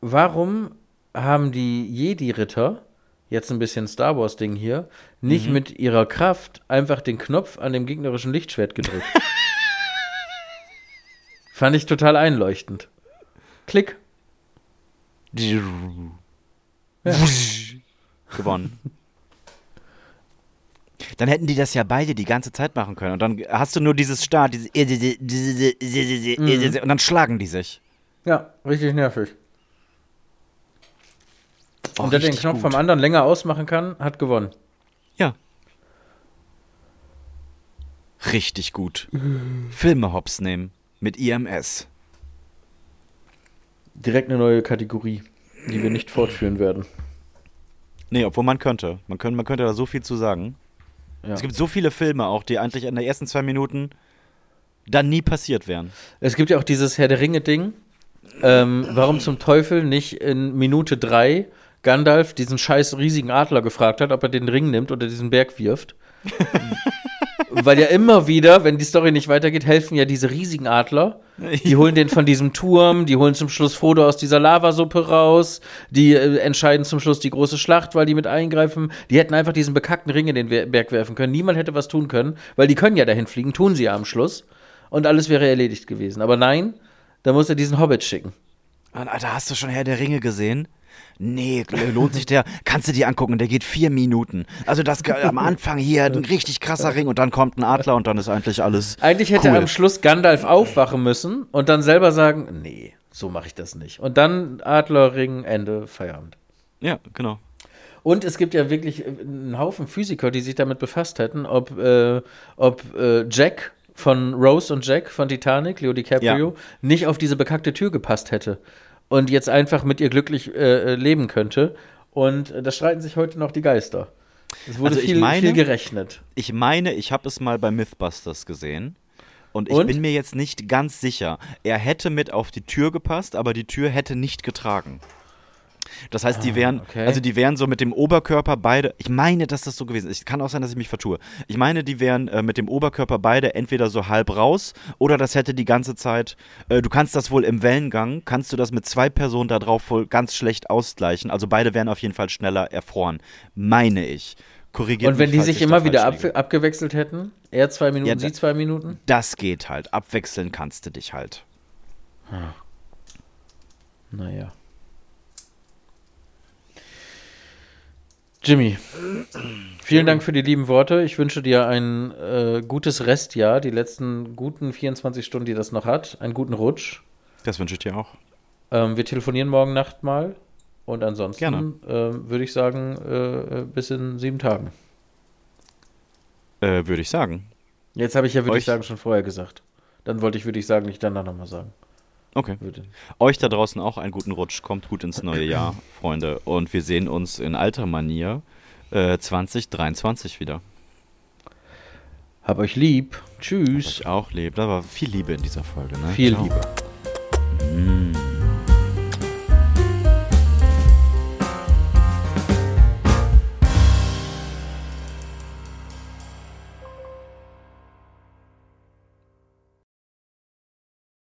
warum haben die Jedi-Ritter, jetzt ein bisschen Star Wars-Ding hier, nicht Mhm. mit ihrer Kraft einfach den Knopf an dem gegnerischen Lichtschwert gedrückt? <laughs> Fand ich total einleuchtend. Klick. Gewonnen. Dann hätten die das ja beide die ganze Zeit machen können. Und dann hast du nur dieses Start, dieses und dann schlagen die sich. Ja, richtig nervig. Oh, Und der den Knopf gut. vom anderen länger ausmachen kann, hat gewonnen. Ja. Richtig gut. Filme hops nehmen. Mit IMS. Direkt eine neue Kategorie, die wir nicht fortführen werden. Nee, obwohl man könnte. Man könnte, man könnte da so viel zu sagen. Ja. Es gibt so viele Filme auch, die eigentlich in den ersten zwei Minuten dann nie passiert wären. Es gibt ja auch dieses Herr der Ringe-Ding. Ähm, warum zum Teufel nicht in Minute 3 Gandalf diesen scheiß riesigen Adler gefragt hat, ob er den Ring nimmt oder diesen Berg wirft? <laughs> Weil ja immer wieder, wenn die Story nicht weitergeht, helfen ja diese riesigen Adler. Die holen den von diesem Turm, die holen zum Schluss Frodo aus dieser Lavasuppe raus, die äh, entscheiden zum Schluss die große Schlacht, weil die mit eingreifen. Die hätten einfach diesen bekackten Ring in den Berg werfen können. Niemand hätte was tun können, weil die können ja dahin fliegen, tun sie ja am Schluss. Und alles wäre erledigt gewesen. Aber nein, da muss er diesen Hobbit schicken. Alter, hast du schon Herr der Ringe gesehen? Nee, lohnt sich der. Kannst du dir angucken, der geht vier Minuten. Also das am Anfang hier ein richtig krasser Ring und dann kommt ein Adler und dann ist eigentlich alles. Eigentlich hätte cool. am Schluss Gandalf aufwachen müssen und dann selber sagen, nee, so mache ich das nicht. Und dann Adlerring, Ende, Feierabend. Ja, genau. Und es gibt ja wirklich äh, einen Haufen Physiker, die sich damit befasst hätten, ob, äh, ob äh, Jack von Rose und Jack von Titanic, Leo DiCaprio, nicht auf diese bekackte Tür gepasst hätte und jetzt einfach mit ihr glücklich äh, äh, leben könnte. Und äh, da streiten sich heute noch die Geister. Es wurde Also ich viel, meine- viel gerechnet. Ich meine, ich habe es mal bei Mythbusters gesehen. Und ich Und? bin mir jetzt nicht ganz sicher. Er hätte mit auf die Tür gepasst, aber die Tür hätte nicht getragen. Das heißt, die wären, Ah, okay. also die wären so mit dem Oberkörper beide. Ich meine, dass das so gewesen ist. Kann auch sein, dass ich mich vertue. Ich meine, die wären äh, mit dem Oberkörper beide entweder so halb raus oder das hätte die ganze Zeit. Äh, du kannst das wohl im Wellengang, kannst du das mit zwei Personen da drauf wohl ganz schlecht ausgleichen. Also beide wären auf jeden Fall schneller erfroren. Meine ich. Korrigiert Und wenn mich, die sich immer wieder ab, abgewechselt hätten, er zwei Minuten, Ja, sie zwei Minuten, Das geht halt. Abwechseln kannst du dich halt. naja. Jimmy, vielen Dank für die lieben Worte. Ich wünsche dir ein äh, gutes Restjahr, die letzten guten 24 Stunden, die das noch hat. Einen guten Rutsch. Das wünsche ich dir auch. Ähm, wir telefonieren morgen Nacht mal. Und ansonsten Gerne. ähm, würde ich sagen, äh, äh, bis in sieben Tagen. Äh, Würde ich sagen. Jetzt habe ich ja, würde ich sagen, schon vorher gesagt. Dann wollte ich, würde ich sagen, nicht danach nochmal sagen. Okay. Würde. Euch da draußen auch einen guten Rutsch. Kommt gut ins neue Jahr, <clears throat> Freunde. Und wir sehen uns in alter Manier äh, 2023 wieder. Hab euch lieb. Tschüss. Euch auch lieb. Da war viel Liebe in dieser Folge. Ne? Viel Ciao. Liebe.